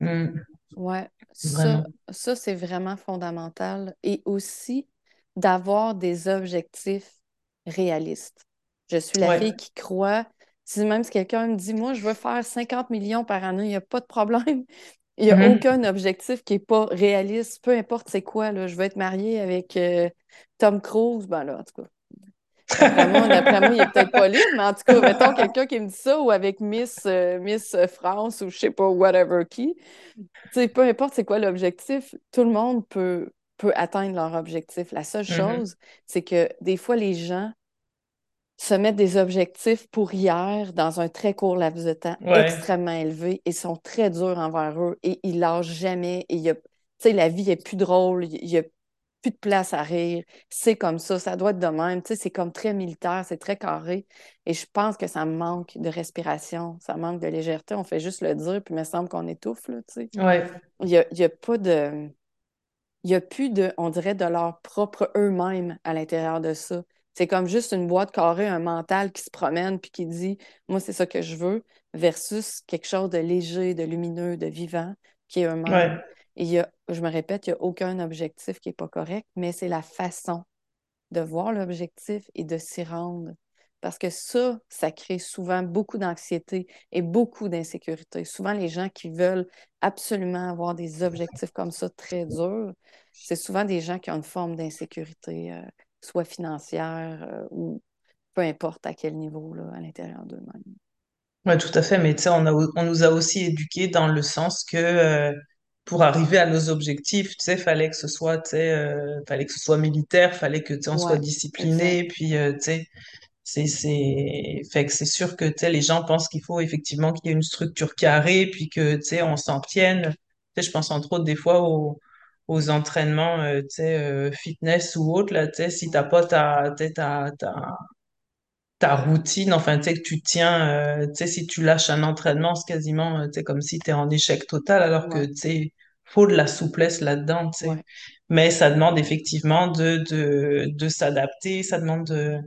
Hmm, Ouais, ça, ça c'est vraiment fondamental. Et aussi d'avoir des objectifs réalistes. Je suis la Ouais. fille qui croit, si même si quelqu'un me dit, moi, je veux faire 50 millions par année, il n'y a pas de problème. Il n'y a Mhm. aucun objectif qui n'est pas réaliste, peu importe c'est quoi, là. Je veux être mariée avec euh, Tom Cruise, ben là, en tout cas. D'après moi, d'après moi, il est peut-être pas libre, mais en tout cas, mettons quelqu'un qui me dit ça ou avec Miss, euh, Miss France ou je sais pas, whatever qui. Tu sais, peu importe c'est quoi l'objectif, tout le monde peut, peut atteindre leur objectif. La seule Mhm. chose, c'est que des fois, les gens se mettent des objectifs pour hier dans un très court laps de temps Ouais. extrêmement élevé et sont très durs envers eux et ils lâchent jamais. Et il y a, la vie est plus drôle, il y a plus de place à rire. C'est comme ça, ça doit être de même. C'est comme très militaire, c'est très carré. Et je pense que ça manque de respiration, ça manque de légèreté. On fait juste le dire, puis il me semble qu'on étouffe, là, tu sais. Ouais. Il y a, il y a pas de... Il y a plus de, on dirait, de leur propre eux-mêmes à l'intérieur de ça. C'est comme juste une boîte carrée, un mental qui se promène puis qui dit, moi, c'est ça que je veux, versus quelque chose de léger, de lumineux, de vivant, qui est eux-mêmes. Ouais. Et il y a, je me répète, il n'y a aucun objectif qui n'est pas correct, mais c'est la façon de voir l'objectif et de s'y rendre. Parce que ça, ça crée souvent beaucoup d'anxiété et beaucoup d'insécurité. Souvent, les gens qui veulent absolument avoir des objectifs comme ça très durs, c'est souvent des gens qui ont une forme d'insécurité, euh, soit financière euh, ou peu importe à quel niveau là, à l'intérieur d'eux-mêmes. Ouais, tout à fait, mais tu sais, on a, on nous a aussi éduqués dans le sens que euh, pour arriver à nos objectifs, tu sais, fallait que ce soit, euh, fallait que ce soit militaire, fallait que, tu sais, on soit Ouais, exact. discipliné, puis, euh, tu sais, C'est, c'est, fait que c'est sûr que, tu sais, les gens pensent qu'il faut effectivement qu'il y ait une structure carrée, puis que, tu sais, on s'en tienne. Tu sais, je pense entre autres des fois aux, aux entraînements, euh, tu euh, fitness ou autre, là, tu si t'as pas ta, tu ta, ta, ta routine, enfin, tu sais, que tu tiens, euh, tu sais, si tu lâches un entraînement, c'est quasiment, tu comme si t'es en échec total, alors que, tu faut de la souplesse là-dedans, tu sais. ouais, Mais ça demande effectivement de, de, de s'adapter, ça demande de,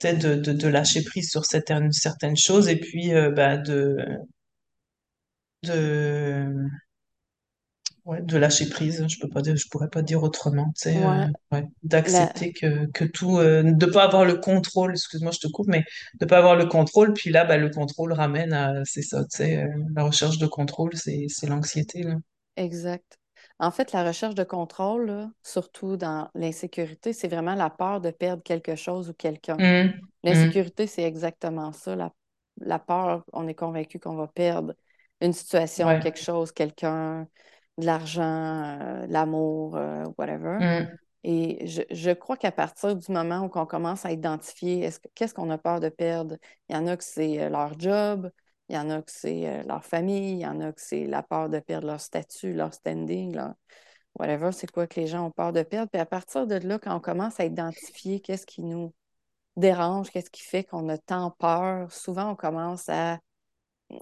tu de, de, de lâcher prise sur certaines, certaines choses et puis, bah, de, de, ouais, de lâcher prise. Je peux pas dire, je pourrais pas dire autrement, tu sais, euh, ouais. ouais, La, d'accepter que, que tout, euh, de pas avoir le contrôle, excuse-moi, je te coupe, mais de pas avoir le contrôle, puis là, bah, le contrôle ramène à, c'est ça, tu sais, euh, la recherche de contrôle, c'est, c'est l'anxiété, là. exact. En fait, la recherche de contrôle, là, surtout dans l'insécurité, c'est vraiment la peur de perdre quelque chose ou quelqu'un. Hum, hum, L'insécurité, c'est exactement ça. La, la peur, on est convaincu qu'on va perdre une situation, ouais, quelque chose, quelqu'un, de l'argent, euh, l'amour, euh, whatever. hum, Et je, je crois qu'à partir du moment où on commence à identifier est-ce que- qu'est-ce qu'on a peur de perdre, il y en a que c'est euh, leur job, il y en a que c'est leur famille, il y en a que c'est la peur de perdre leur statut, leur standing, leur whatever, c'est quoi que les gens ont peur de perdre? Puis à partir de là, quand on commence à identifier qu'est-ce qui nous dérange, qu'est-ce qui fait qu'on a tant peur, souvent on commence à,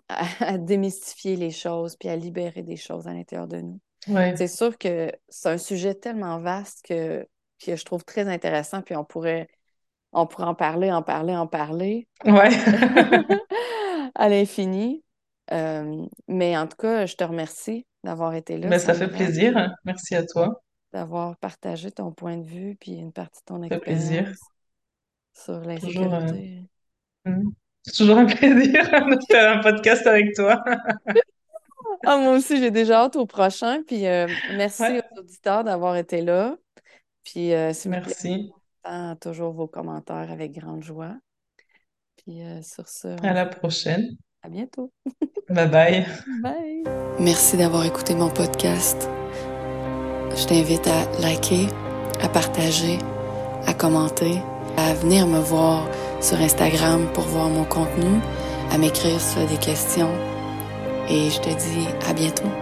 à, à démystifier les choses puis à libérer des choses à l'intérieur de nous. ouais, C'est sûr que c'est un sujet tellement vaste que, que je trouve très intéressant, puis on pourrait, on pourrait en parler, en parler, en parler ouais. à l'infini. Euh, mais en tout cas, je te remercie d'avoir été là, Ben, ça fait plaisir. puis Merci à toi. d'avoir partagé ton point de vue, puis une partie de ton Ça fait plaisir. expérience sur Toujours, euh, l'insécurité. C'est toujours un plaisir de faire un podcast avec toi. Ah, moi aussi, j'ai déjà hâte au prochain, puis euh, merci Ouais, aux auditeurs d'avoir été là. Puis, euh, plaît, merci. j'attends toujours vos commentaires avec grande joie. Puis euh, sur ce, À la prochaine. à bientôt. Bye bye. Bye. Merci d'avoir écouté mon podcast. Je t'invite à liker, à partager, à commenter, à venir me voir sur Instagram pour voir mon contenu, à m'écrire as des questions. Et je te dis à bientôt.